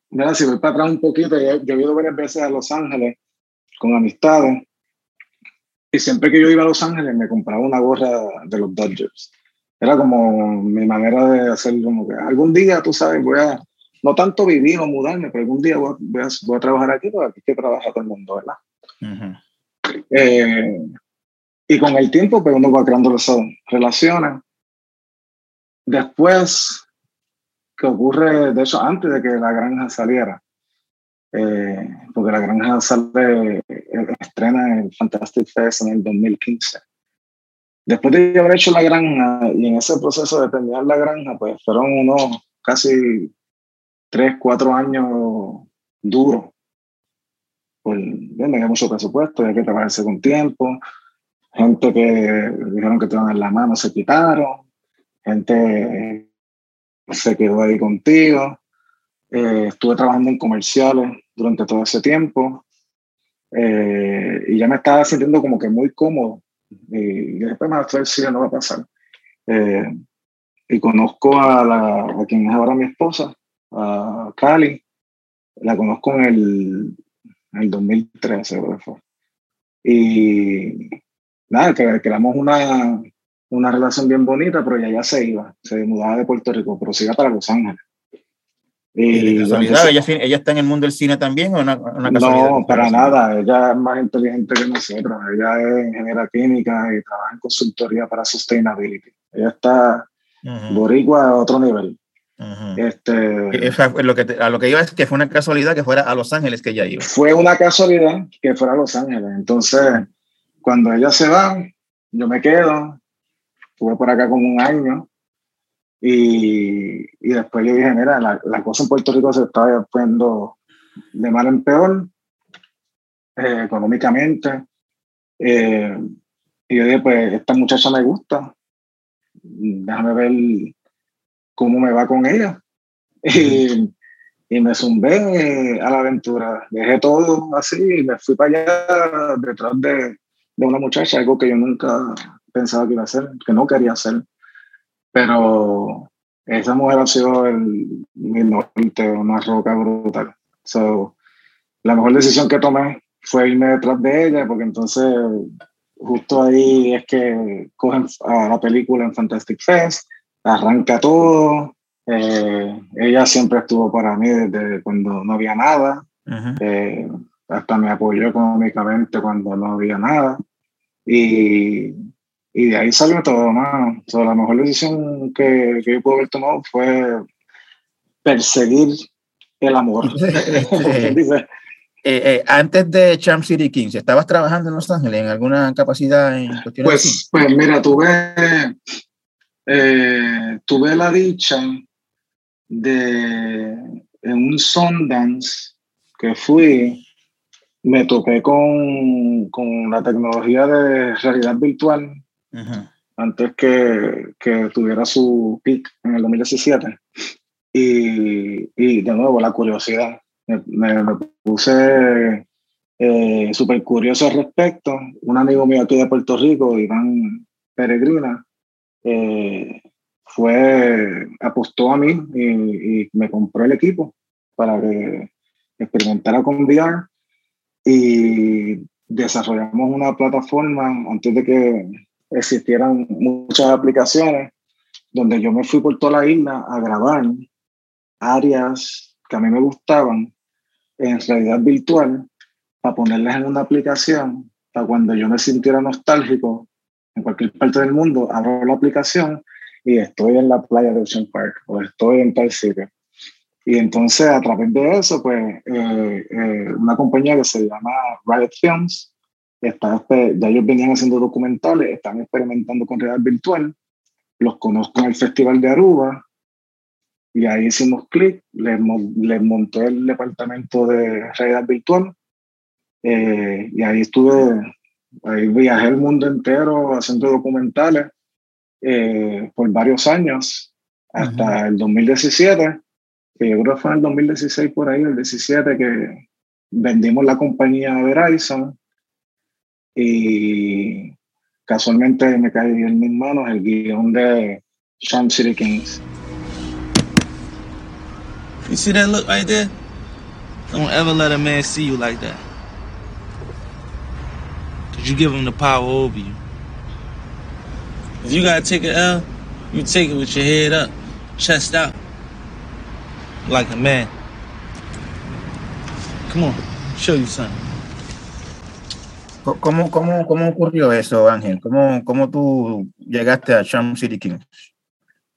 mira, si voy para atrás un poquito, yo, yo he ido varias veces a Los Ángeles con amistades y siempre que yo iba a Los Ángeles me compraba una gorra de los Dodgers. Era como mi manera de hacer como que algún día, tú sabes, voy a, no tanto vivir o mudarme, pero algún día voy a, voy a, trabajar aquí porque aquí que trabaja todo el mundo, ¿verdad? eh, y con el tiempo, pues uno va creando esas relaciones. Después, que ocurre, de hecho, antes de que la granja saliera, eh, porque la granja sale, eh, estrena el Fantastic Fest en el 2015. Después de haber hecho la granja y en ese proceso de terminar la granja, pues fueron unos casi tres, cuatro años duro. Pues, no había mucho presupuesto, había que trabajarse con tiempo. Gente que dijeron que te iban en la mano se quitaron. Gente se quedó ahí contigo. Eh, estuve trabajando en comerciales durante todo ese tiempo. Eh, y ya me estaba sintiendo como que muy cómodo. Y después me va a no va a pasar. Eh, y conozco a, la, a quien es ahora mi esposa, a Cali. La conozco en el, en el 2013, fue. Y nada, que creamos una, una relación bien bonita, pero ella ya se iba, se mudaba de Puerto Rico, pero se iba para Los Ángeles. Y, ¿ella, ¿Ella está en el mundo del cine también o una, una No, para nada. Ella es más inteligente que nosotros. Ella es ingeniera química y trabaja en consultoría para sustainability. Ella está boricua a otro nivel. este, lo que a lo que iba es que fue una casualidad que fuera a Los Ángeles que ella iba. Fue una casualidad que fuera a Los Ángeles. Entonces, cuando ella se va, yo me quedo. Estuve por acá como un año y, y después yo dije, mira, la, la, cosa en Puerto Rico se está poniendo de mal en peor, eh, económicamente. Eh, y yo dije, pues esta muchacha me gusta, déjame ver cómo me va con ella. (laughs) Y, y me zumbé a la aventura. Dejé todo así y me fui para allá detrás de, de una muchacha, algo que yo nunca pensaba que iba a hacer, que no quería hacer. Pero esa mujer ha sido el, mi norte, una roca brutal. So, la mejor decisión que tomé fue irme detrás de ella, porque entonces justo ahí es que cogen a la película en Fantastic Fest, arranca todo. Eh, ella siempre estuvo para mí desde cuando no había nada. Eh, hasta me apoyó económicamente cuando no había nada. Y y de ahí salió todo, ¿no? la mejor decisión que, que, yo pude haber tomado fue perseguir el amor. (laughs) (laughs) Eh, eh, antes de Charm City Kings, ¿estabas trabajando en Los Ángeles en alguna capacidad en pues, pues mira, tuve, eh, tuve la dicha de en un Sundance que fui, me topé con, con la tecnología de realidad virtual antes que, que, tuviera su peak en el 2017. Y, y de nuevo, la curiosidad. Me, me, puse eh, súper curioso al respecto. Un amigo mío aquí de Puerto Rico, Iván Peregrina, eh, fue, apostó a mí y, y, me compró el equipo para que experimentara con VR y desarrollamos una plataforma antes de que existieran muchas aplicaciones donde yo me fui por toda la isla a grabar áreas que a mí me gustaban en realidad virtual para ponerlas en una aplicación para cuando yo me sintiera nostálgico en cualquier parte del mundo, abro la aplicación y estoy en la playa de Ocean Park o estoy en tal sitio. Y entonces a través de eso, pues eh, eh, una compañía que se llama Riot Films ya ellos venían haciendo documentales, están experimentando con realidad virtual, los conozco en el Festival de Aruba y ahí hicimos clic, les, les monté el departamento de realidad virtual eh, y ahí estuve, ahí viajé el mundo entero haciendo documentales eh, por varios años, hasta el 2017, que yo creo que fue en el 2016 por ahí, el 17, que vendimos la compañía Verizon y casualmente me cayó en mis manos el guión de City Kings. You see that look right there? Don't ever let a man see you like that. Cause you give him the power over you. If you gotta take an L, you take it with your head up, chest out, like a man. Come on, show you something. ¿Cómo, cómo, cómo ocurrió eso, Ángel? ¿Cómo, ¿Cómo tú llegaste a Charm City King?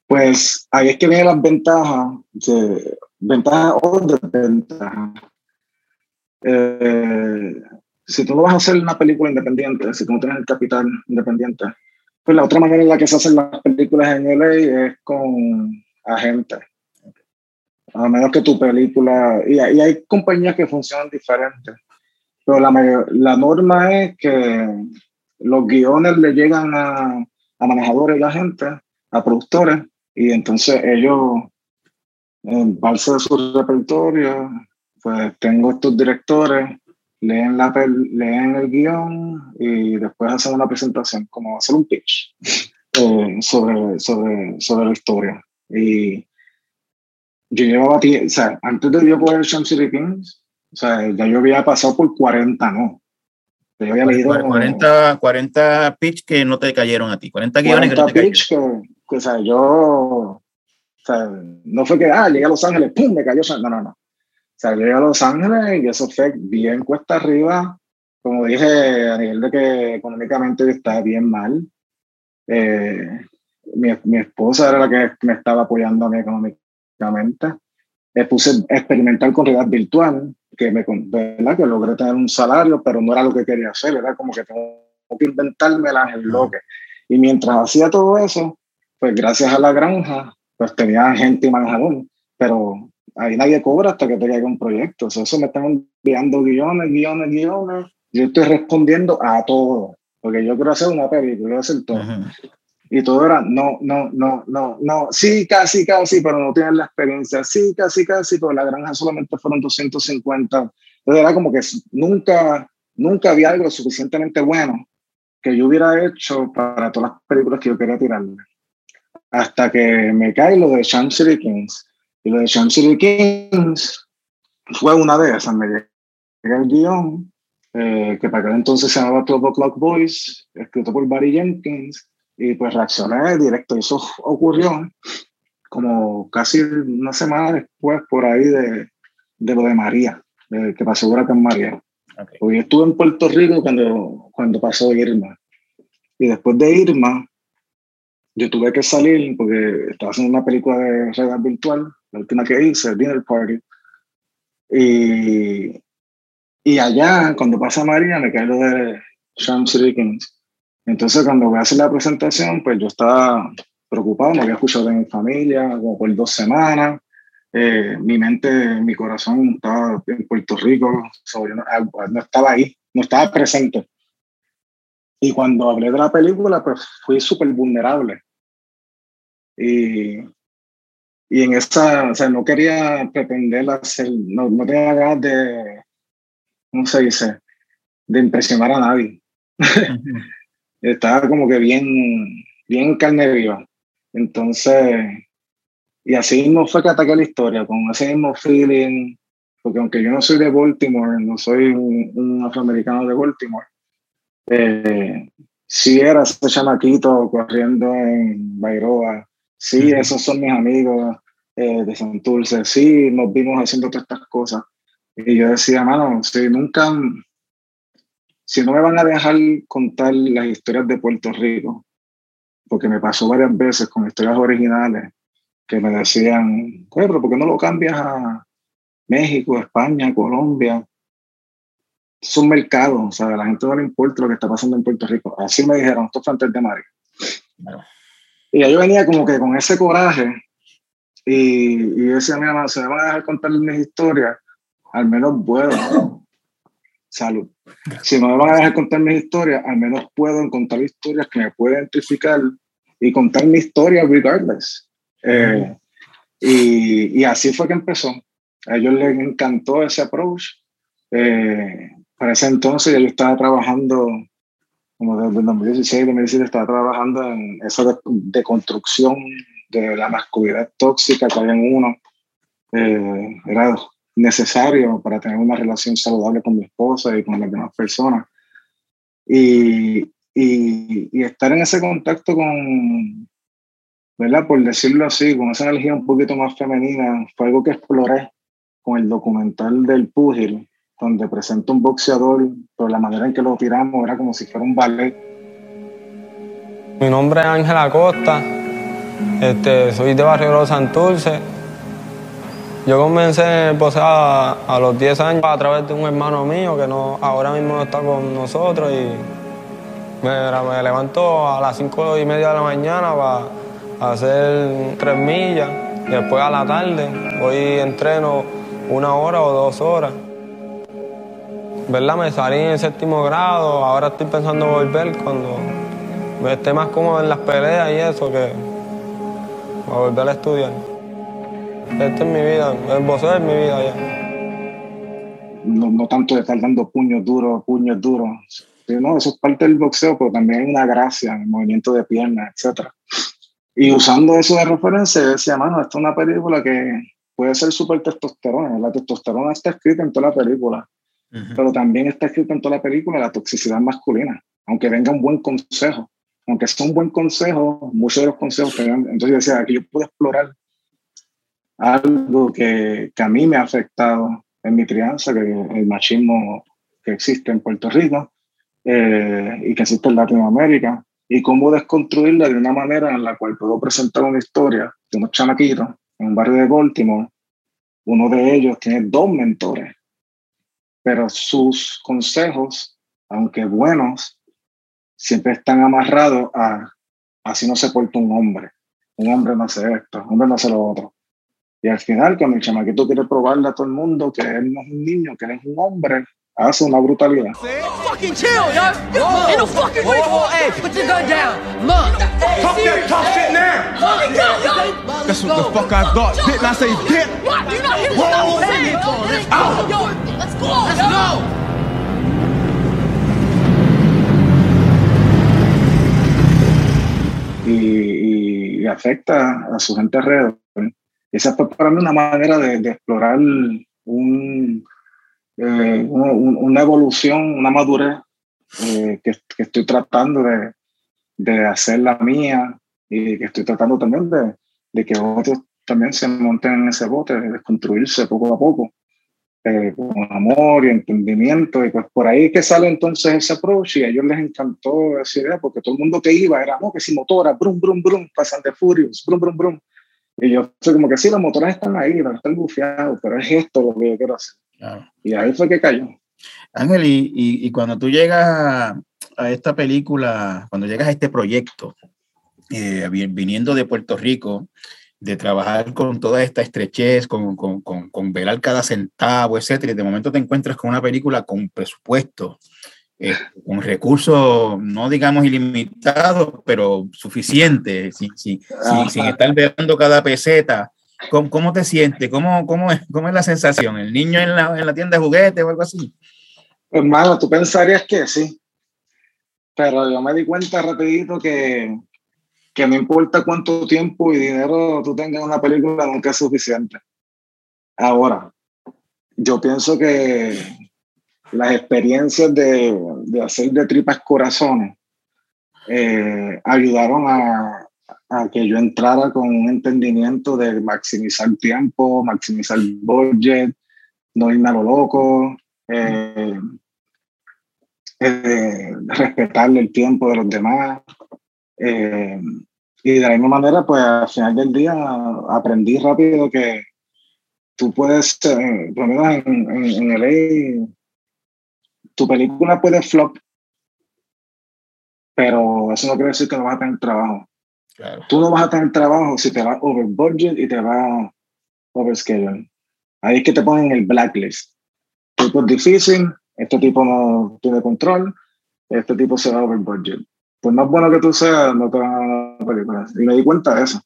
Pues ahí es que vienen las ventajas, ventajas o desventajas. Eh, si tú no vas a hacer una película independiente, si tú no tienes el capital independiente, pues la otra manera en la que se hacen las películas en LA es con agentes. A menos que tu película, y, y hay compañías que funcionan diferentes, pero la, la norma es que los guiones le llegan a, a manejadores y a gente, a productores, y entonces ellos, en base de su repertorio, pues tengo estos directores, leen, la, leen el guion y después hacen una presentación, como hacer un pitch (laughs) eh, sobre, sobre, sobre la historia. Y yo llevaba, o sea, antes de yo coger Sham City Kings, o sea, ya yo había pasado por 40, ¿no? Yo había leído 40, 40 pitch que no te cayeron a ti, 40 guiones que no 40 te cayeron. pitch que, que, o sea, yo, o sea, no fue que, ah, llegué a Los Ángeles, pum, me cayó, no, no, no. O sea, llegué a Los Ángeles y eso fue bien cuesta arriba, como dije, a nivel de que económicamente yo estaba bien mal. Eh, mi, mi esposa era la que me estaba apoyando a mí económicamente. Me puse a experimentar con realidad virtual, que, me, ¿verdad? que logré tener un salario, pero no era lo que quería hacer, era como que tengo que inventármelas en lo que. Y mientras hacía todo eso, pues gracias a la granja, pues tenía gente y manejador, pero ahí nadie cobra hasta que te caiga un proyecto. O sea, eso me están enviando guiones, guiones, guiones. Yo estoy respondiendo a todo, porque yo quiero hacer una película, quiero hacer todo. Y todo era, no, no, no, no, no, sí, casi, casi, pero no tienes la experiencia, sí, casi, casi, pero la granja solamente fueron 250. Entonces era como que nunca, nunca había algo suficientemente bueno que yo hubiera hecho para todas las películas que yo quería tirarle. Hasta que me cae lo de Sham City Kings. Y lo de Sham City Kings fue una de esas. Me llega el guion, eh, que para aquel entonces se llamaba 12 O'Clock Boys, escrito por Barry Jenkins, y pues reaccioné directo. Y eso ocurrió como casi una semana después, por ahí, de, de lo de María, de que pasó Huracán María. Porque yo estuve en Puerto Rico cuando, cuando pasó Irma. Y después de Irma, yo tuve que salir porque estaba haciendo una película de realidad virtual, la última que hice, Dinner Party. Y, y allá, cuando pasa María, me cae lo de Sham City Kings. Entonces, cuando voy a hacer la presentación, pues yo estaba preocupado, me había escuchado de mi familia como por dos semanas. Eh, mi mente, mi corazón estaba en Puerto Rico, so, yo no, no estaba ahí, no estaba presente. Y cuando hablé de la película, pues fui súper vulnerable. Y, y en esa, o sea, no quería pretender hacer, no, no tenía ganas de, ¿cómo se dice? De impresionar a nadie. (laughs) Estaba como que bien, bien carne viva. Entonces, y así mismo fue que ataqué la historia, con ese mismo feeling, porque aunque yo no soy de Baltimore, no soy un, un afroamericano de Baltimore, eh, sí era ese chamaquito corriendo en Bairoa, sí, esos son mis amigos eh, de Santurce, sí, nos vimos haciendo todas estas cosas. Y yo decía, mano, si nunca, si no me van a dejar contar las historias de Puerto Rico, porque me pasó varias veces con historias originales que me decían, "Oye, pero ¿por qué no lo cambias a México, España, Colombia? Es un mercado, o sea, a la gente no le importa lo que está pasando en Puerto Rico. Así me dijeron, esto fue antes de Mario. Y yo venía como que con ese coraje y, y decía, mira, se me van a dejar contar mis historias, al menos puedo. Salud. Si no me van a dejar contar mis historias, al menos puedo encontrar historias que me puedan identificar y contar mi historia regardless. Eh, y, y así fue que empezó. A ellos les encantó ese approach. Eh, para ese entonces yo estaba trabajando, como desde el 2016, 2017, estaba trabajando en esa de, de construcción de la masculinidad tóxica que había en uno. Eh, era necesario para tener una relación saludable con mi esposa y con las demás personas. Y, y, y estar en ese contacto con, ¿verdad? Por decirlo así, con esa energía un poquito más femenina, fue algo que exploré con el documental del Púgil, donde presenta un boxeador, pero la manera en que lo tiramos era como si fuera un ballet. Mi nombre es Ángel Acosta, este, soy de Barrio Santurce. Yo comencé boxeo a, a, los 10 años a través de un hermano mío que no, ahora mismo no está con nosotros y me, me levanto a las 5 y media de la mañana para hacer tres millas Después a la tarde voy entreno una hora o dos horas. ¿Verdad? Me salí en séptimo grado, ahora estoy pensando volver cuando me esté más cómodo en las peleas y eso que a volver a estudiar. Esta es mi vida, el boxeo es mi vida ya. No, no tanto de estar dando puños duros, puños duros. No, eso es parte del boxeo, pero también hay una gracia en el movimiento de piernas, etc. Y usando eso de referencia, yo decía, mano, esta es una película que puede ser súper testosterona. La testosterona está escrita en toda la película, pero también está escrita en toda la película la toxicidad masculina, aunque venga un buen consejo. Aunque sea un buen consejo, muchos de los consejos que entonces yo decía, que yo puedo explorar algo que, que a mí me ha afectado en mi crianza, que el machismo que existe en Puerto Rico eh, y que existe en Latinoamérica, y cómo desconstruirla de una manera en la cual puedo presentar una historia de unos chamaquitos en un barrio de Baltimore. Uno de ellos tiene dos mentores, pero sus consejos, aunque buenos, siempre están amarrados a así no se porta un hombre. Un hombre no hace esto, un hombre no hace lo otro. Y al final, cuando el chamaquito quiere probarle a todo el mundo que él no es un niño, que él es un hombre, hace una brutalidad. Fucking chill, yo. Ain't no fucking way. Hey, put your gun down. Look. Talk that tough shit now. That's what the fuck I thought. Didn't I say dip? What? You not hear what I'm saying? Let's go. Yo, let's go. Let's go. Y, y afecta a su gente alrededor. Esa fue para mí una manera de, de explorar un, eh, un, una evolución, una madurez eh, que, que, estoy tratando de, de, hacer la mía y que estoy tratando también de, de, que otros también se monten en ese bote, de construirse poco a poco, eh, con amor y entendimiento. Y pues por ahí que sale entonces ese approach y a ellos les encantó esa idea porque todo el mundo que iba era, no, que si motora, brum, brum, brum, pasan de Furious, brum, brum, brum. Y yo soy como que sí, los motores están ahí, van a estar bufiados, pero es esto lo que yo quiero hacer. Claro. Y ahí fue que cayó. Ángel, y, y, y, cuando tú llegas a, a, esta película, cuando llegas a este proyecto, eh, viniendo de Puerto Rico, de trabajar con toda esta estrechez, con, con, con, con velar cada centavo, etcétera, y de momento te encuentras con una película con presupuesto, eh, con recursos, no digamos ilimitados, pero suficientes, sin, sin, sin, sin estar velando cada peseta. ¿Cómo, ¿Cómo, te sientes? ¿Cómo, cómo, es, ¿Cómo es la sensación? ¿El niño en la, en la tienda de juguetes o algo así? Hermano, tú pensarías que sí, pero yo me di cuenta rapidito que, que no importa cuánto tiempo y dinero tú tengas en una película, nunca es suficiente. Ahora, yo pienso que las experiencias de, de hacer de tripas corazones eh, ayudaron a, que yo entrara con un entendimiento de maximizar tiempo, maximizar budget, no irme a lo loco, eh, eh, respetarle el tiempo de los demás. Eh, y de la misma manera, pues al final del día aprendí rápido que tú puedes, por lo menos en, en, en tu película puede flop, pero eso no quiere decir que no vas a tener trabajo. Claro. Tú no vas a tener trabajo si te vas over budget y te vas over schedule. Ahí es que te ponen el blacklist. Tipo difícil, este tipo no tiene control, este tipo se va over budget. Por más bueno que tú seas, no te van a dar películas. Y me di cuenta de eso.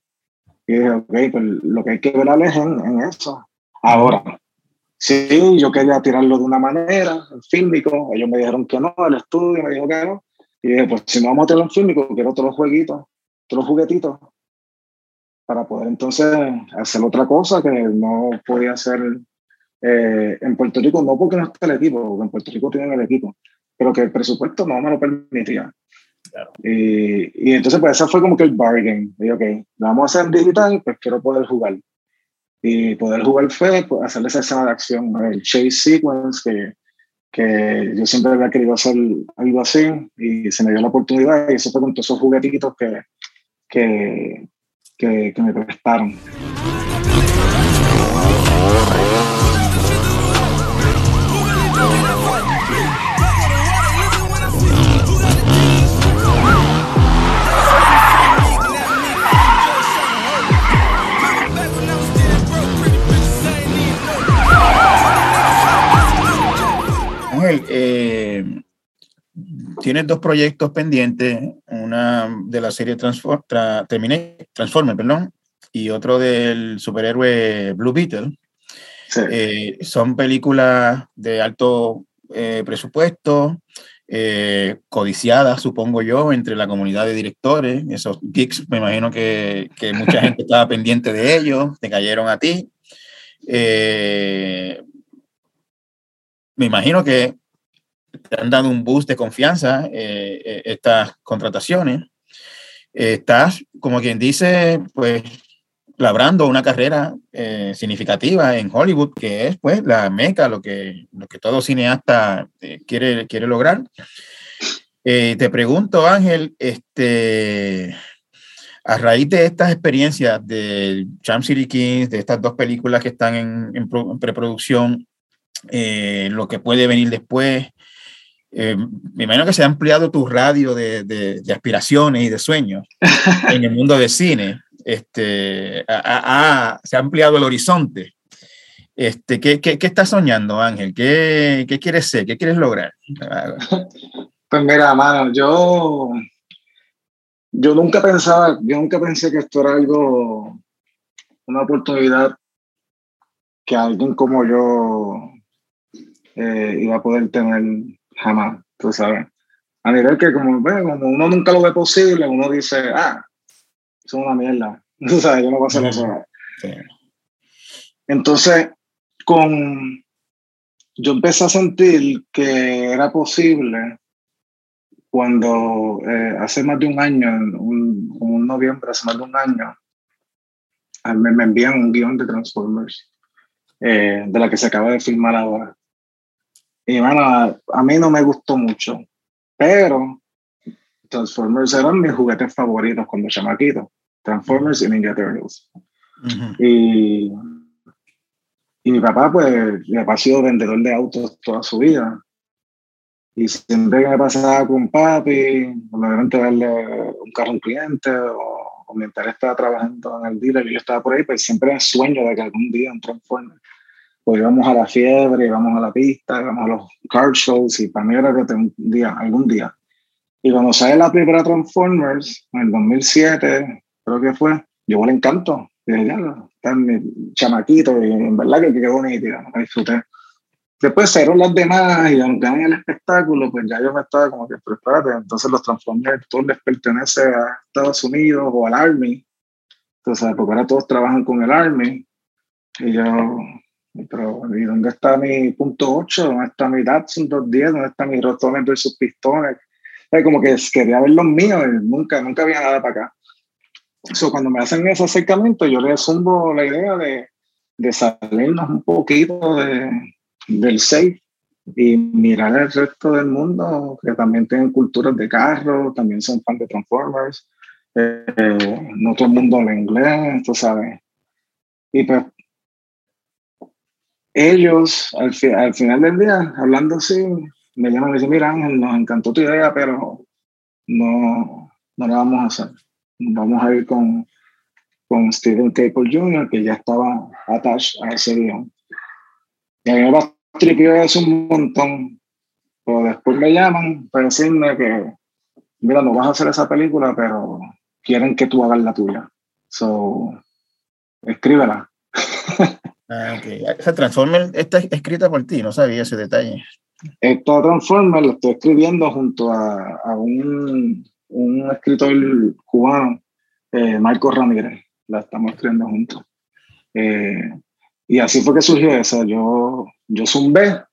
Y dije, ok, pues lo que hay que ver es en, en eso. Ahora, sí, yo quería tirarlo de una manera, en fílmico. Ellos me dijeron que no, el estudio me dijo que no. Y dije, pues si no vamos a tirarlo en fílmico, quiero otros jueguitos otros juguetitos para poder entonces hacer otra cosa que no podía hacer eh, en Puerto Rico, no porque no está el equipo, porque en Puerto Rico tienen el equipo, pero que el presupuesto no me lo permitía. Claro. Y, y, entonces, pues, eso fue como que el bargain. Y, ok, lo vamos a hacer digital, pues quiero poder jugar. Y poder jugar fue pues, hacer esa escena de acción, el chase sequence, que, que yo siempre había querido hacer algo así, y se me dio la oportunidad, y eso fue con todos esos juguetitos que, que, que, que me prestaron. Eh, tienes dos proyectos pendientes, una de la serie Transform, tra, Transformer, perdón, y otro del superhéroe Blue Beetle. Eh, son películas de alto eh, presupuesto, eh, codiciadas, supongo yo, entre la comunidad de directores. Esos geeks, me imagino que, que mucha gente (laughs) estaba pendiente de ellos, te cayeron a ti. me imagino que te han dado un boost de confianza estas contrataciones. estás, como quien dice, pues labrando una carrera eh, significativa en Hollywood, que es pues la meca, lo que, lo que todo cineasta eh, quiere, quiere lograr. Eh, te pregunto, Ángel, este, a raíz de estas experiencias de Champ City Kings, de estas dos películas que están en, en, preproducción, lo que puede venir después, me imagino que se ha ampliado tu radio de, de, de aspiraciones y de sueños en el mundo del cine este, se ha ampliado el horizonte. Este, ¿qué, qué, qué estás soñando, Ángel? ¿Qué, ¿Qué, quieres ser? ¿Qué quieres lograr? (laughs) Pues mira, mano, yo, yo nunca pensaba, yo nunca pensé que esto era algo, una oportunidad que alguien como yo eh, iba a poder tener jamás, tú sabes. A nivel que como, bueno, como uno nunca lo ve posible, uno dice, ah, son una mierda. (laughs) O sea, yo no voy a hacer eso. Entonces, con yo empecé a sentir que era posible cuando eh, hace más de un año, un, un noviembre, hace más de un año, me, me envían un guion de Transformers, eh, de la que se acaba de filmar ahora. Y bueno, a, mí no me gustó mucho, pero Transformers eran mis juguetes favoritos cuando chamaquito. Transformers y Ninja Turtles. y, y mi papá, pues, papá ha sido vendedor de autos toda su vida. Y siempre que me pasaba con papi, obviamente darle un carro a un cliente o, mientras estaba trabajando en el dealer y yo estaba por ahí, pues siempre era sueño de que algún día un Transformer. Pues íbamos a la fiebre, íbamos a la pista, íbamos a los car shows y para mí era que un día, algún día. Y cuando sale la primera Transformers, en el 2007, creo que fue, yo le encanto. Y ya, está mi chamaquito y en verdad que qué bonito, me disfruté. Después salieron las demás y aunque en el espectáculo, pues ya yo me estaba como que, prepárate, entonces los Transformers, todos les pertenece a Estados Unidos o al Army. Entonces, porque ahora todos trabajan con el Army. Y yo, pero ¿y dónde está mi punto 8? ¿Dónde está mi Datsun 210? ¿Dónde está mi rotones versus pistones? como que quería ver los míos y nunca, nunca había nada para acá. So, cuando me hacen ese acercamiento, yo le zumbo la idea de, de salirnos un poquito de, del safe y mirar el resto del mundo, que también tienen culturas de carro, también son fans de Transformers. Eh, no todo el mundo habla inglés, tú sabes. Y pues ellos, al, al final del día, hablando así, me llaman y me dicen, mira Ángel, nos encantó tu idea, pero no, no la vamos a hacer vamos a ir con, con Steven Caple Jr., que ya estaba attached a ese guion. Y a mí me tripió eso un montón. Pero después me llaman para decirme que, mira, no vas a hacer esa película, pero quieren que tú hagas la tuya. So, escríbela. Ah, okay. Esa Transformer está escrita por ti, no sabía ese detalle. Esta Transformer lo estoy escribiendo junto a, a un un escritor cubano, eh, Marco Ramírez, la estamos escribiendo juntos. Eh, y así fue que surgió eso. Yo, yo zumbé.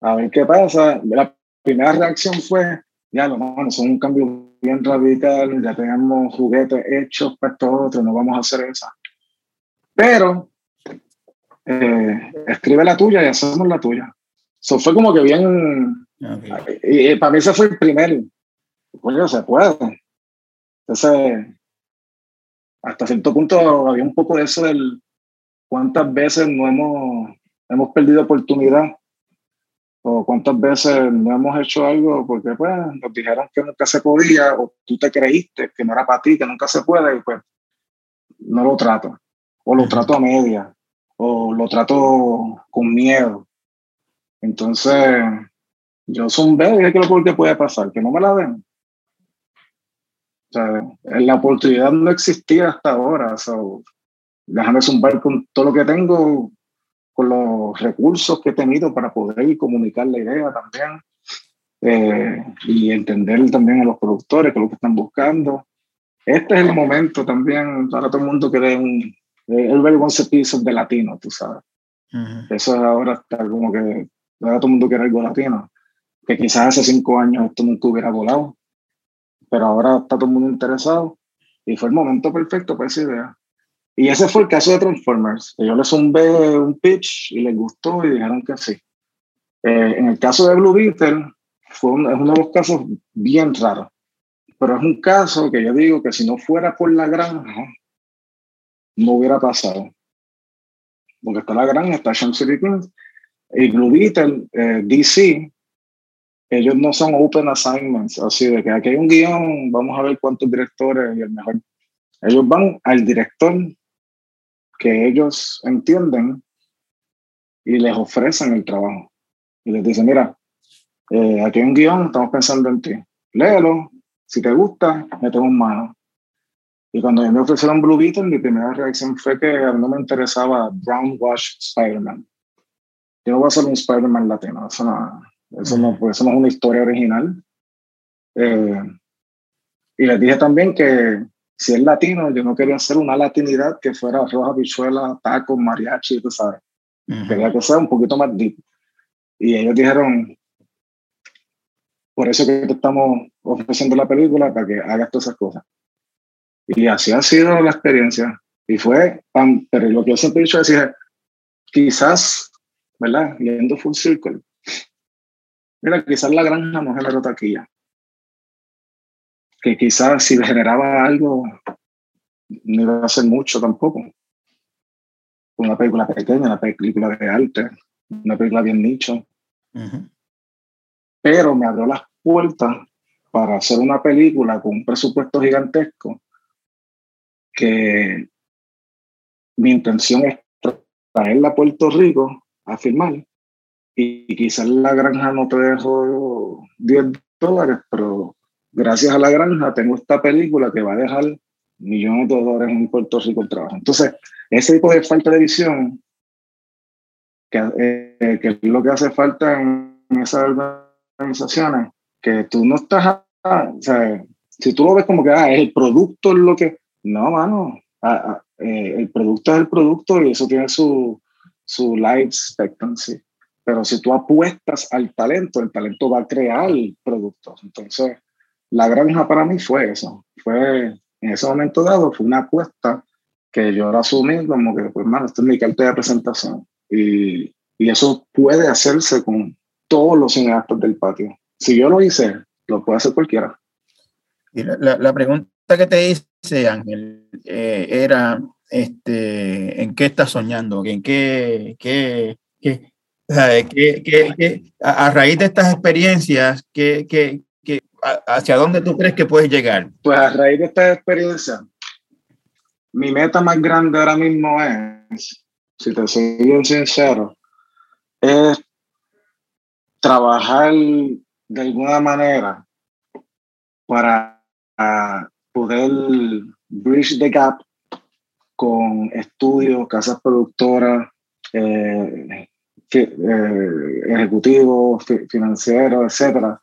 A ver qué pasa. La primera reacción fue, ya, no, bueno, es un cambio bien radical, ya tenemos juguetes hechos para esto otro, no vamos a hacer eso. Pero, eh, escribe la tuya y hacemos la tuya. Eso fue como que bien y, para mí ese fue el primero. Coño, se puede. Entonces, hasta cierto punto había un poco de eso del cuántas veces no hemos, hemos perdido oportunidad o cuántas veces no hemos hecho algo porque pues nos dijeron que nunca se podía o tú te creíste que no era para ti, que nunca se puede y pues no lo trato. O lo trato a media o lo trato con miedo. Entonces, yo zumbé y dije que lo peor que puede pasar, que no me la den. O sea, la oportunidad no existía hasta ahora. So, déjame zumbar con todo lo que tengo, con los recursos que he tenido para poder comunicar la idea también. Eh, y entender también a los productores que lo que están buscando. Este es el momento también, para todo el mundo quiere un, everybody wants a piece of de latino, tú sabes. Eso ahora está como que, ahora todo el mundo quiere algo latino, que quizás hace cinco años esto nunca hubiera volado, pero ahora está todo el mundo interesado y fue el momento perfecto para esa idea. Y ese fue el caso de Transformers. Yo les zumbé un pitch y les gustó y dijeron que sí. Eh, en el caso de Blue Beetle, fue es uno de los casos bien raros. Pero es un caso que yo digo que si no fuera por la granja, no hubiera pasado. Porque está la granja, está City Kings. Y Blue DC, ellos no son open assignments, así de que aquí hay un guion, vamos a ver cuántos directores y el mejor. Ellos van al director que ellos entienden y les ofrecen el trabajo. Y les dicen, mira, eh, aquí hay un guion, estamos pensando en ti. Léelo, si te gusta, mete un mano. Y cuando me ofrecieron Blue Beetle, mi primera reacción fue que no me interesaba Brown Wash Spider-Man. Yo no voy a hacer un Spider-Man latino, eso no, eso no, pues, eso no es una historia original. Eh, y les dije también que si es latino, yo no quería hacer una latinidad que fuera roja, bichuela, taco, mariachi, tú sabes. Quería que sea un poquito más deep. Y ellos dijeron, por eso que te estamos ofreciendo la película, para que hagas todas esas cosas. Y así ha sido la experiencia. Y fue, pero lo que yo siempre he dicho es quizás, ¿verdad? Yendo full circle. Mira, quizás la granja no generó taquilla que quizás si generaba algo no iba a ser mucho tampoco. Una película pequeña, una película de arte, una película bien nicho. Pero me abrió las puertas para hacer una película con un presupuesto gigantesco que mi intención es traerla a Puerto Rico a filmar y quizás la granja no te dejó 10 dólares, pero gracias a la granja tengo esta película que va a dejar millones de dólares en Puerto Rico el trabajo. Entonces, ese tipo de falta de visión, que, eh, es lo que hace falta en esas organizaciones, que tú no estás, o sea, si tú lo ves como que ah, el producto es lo que, no, mano, ah, ah, eh, el producto es el producto y eso tiene su, su life expectancy. Pero si tú apuestas al talento, el talento va a crear productos. Entonces, la granja para mí fue eso. Fue, en ese momento dado, fue una apuesta que yo la asumí como que, pues, mano, esto es mi carta de presentación. Y, y eso puede hacerse con todos los cineastas del patio. Si yo lo hice, lo puede hacer cualquiera. Y la, la pregunta que te hice, Ángel, eh, era, este, ¿en qué estás soñando? ¿En qué, qué, qué, qué, a, a, raíz de estas experiencias, qué, ¿hacia dónde tú crees que puedes llegar? Pues a raíz de esta experiencia, mi meta más grande ahora mismo es, si te soy bien sincero, es trabajar de alguna manera para poder bridge the gap con estudios, casas productoras, eh, eh, ejecutivos, financieros, etcétera,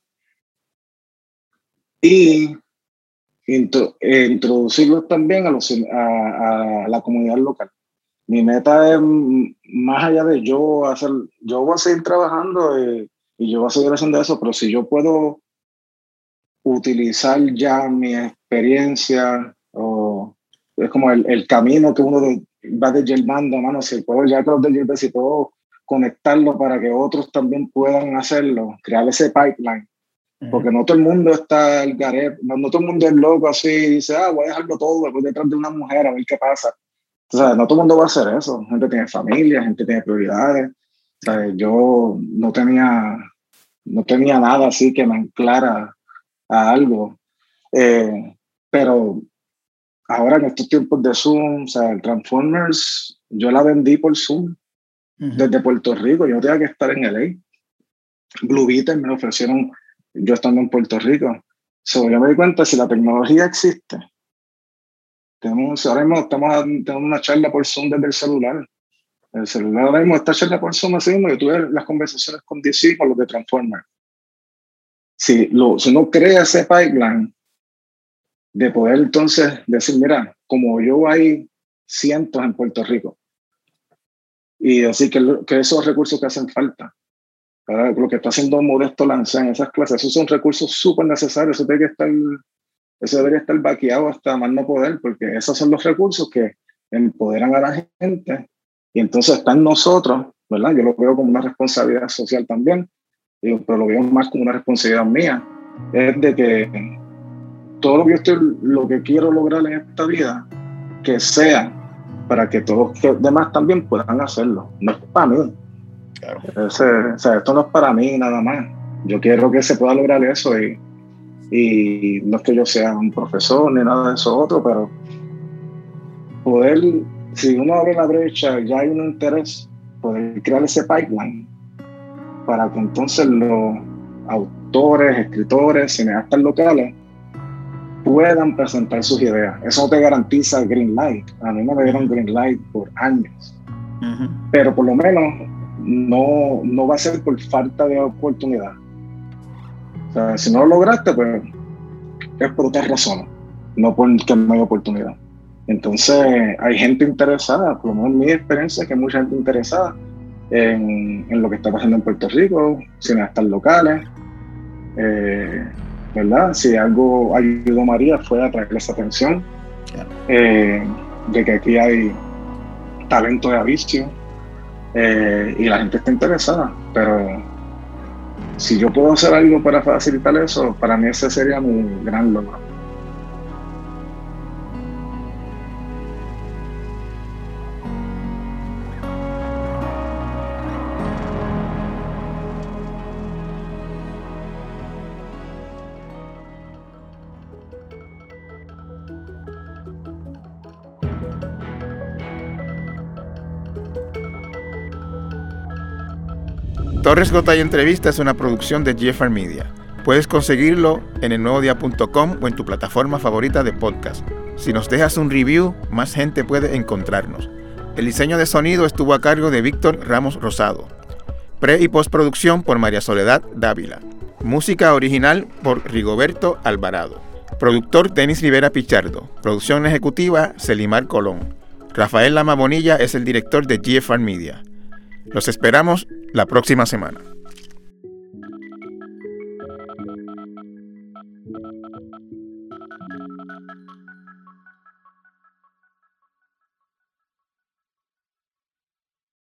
y eh, introducirlos también a, los, a, la comunidad local. Mi meta es más allá de yo hacer, yo voy a seguir trabajando eh, y yo voy a seguir haciendo eso, pero si yo puedo utilizar ya mi experiencia o es como el, el camino que uno va de mano, si puedo ya los de si puedo conectarlo para que otros también puedan hacerlo, crear ese pipeline porque no todo el mundo está el garet, no, todo el mundo es loco así y dice, ah, voy a dejarlo todo, voy detrás de una mujer a ver qué pasa. O sea, no todo el mundo va a hacer eso. Gente tiene familia, gente tiene prioridades. O sea, yo no tenía, no tenía nada así que me anclara a algo. Eh, pero ahora en estos tiempos de Zoom, o sea, el Transformers, yo la vendí por Zoom desde Puerto Rico. Yo tenía que estar en LA. Blue Beetle me lo ofrecieron yo estando en Puerto Rico. So, yo me di cuenta, si la tecnología existe, tenemos, ahora mismo estamos teniendo una charla por Zoom desde el celular. El celular ahora mismo está charla por Zoom así mismo, yo tuve las conversaciones con DC con los de Transformers. Si, lo, si uno crea ese pipeline de poder entonces decir, mira, como yo hay cientos en Puerto Rico, y así que, que esos recursos que hacen falta, para lo que está haciendo Modesto Lanza en esas clases, esos son recursos súper necesarios, eso tiene que estar eso debería estar vaqueado hasta más no poder, porque esos son los recursos que empoderan a la gente y entonces están nosotros, ¿verdad? Yo lo veo como una responsabilidad social también, pero lo veo más como una responsabilidad mía, es de que todo lo que, estoy, lo que quiero lograr en esta vida, que sea para que todos los demás también puedan hacerlo, no es para mí. o sea, esto no es para mí nada más. Yo quiero que se pueda lograr eso y, y no es que yo sea un profesor ni nada de eso otro, pero poder, si uno abre la brecha, ya hay un interés, poder crear ese pipeline para que entonces los autores, escritores, cineastas locales puedan presentar sus ideas. Eso no te garantiza green light. A mí no me dieron green light por años. Pero por lo menos no, no va a ser por falta de oportunidad. O sea, si no lo lograste, pues es por otras razones, no porque no hay oportunidad. Entonces, hay gente interesada, por lo menos mi experiencia es que hay mucha gente interesada en, en lo que está pasando en Puerto Rico, cineastas locales, eh, ¿verdad? Si algo ayudó a María fue a traerle esa atención eh, de que aquí hay talento de avicio eh, y la gente está interesada, pero si yo puedo hacer algo para facilitar eso, para mí ese sería mi gran logro. Torres Gotay Entrevista es una producción de GFR Media. Puedes conseguirlo en elnuevodía.com o en tu plataforma favorita de podcast. Si nos dejas un review, más gente puede encontrarnos. El diseño de sonido estuvo a cargo de Víctor Ramos Rosado. Pre y postproducción por María Soledad Dávila. Música original por Rigoberto Alvarado. Productor Denis Rivera Pichardo. Producción ejecutiva Celimar Colón. Rafael Lama Bonilla es el director de GFR Media. Los esperamos la próxima semana.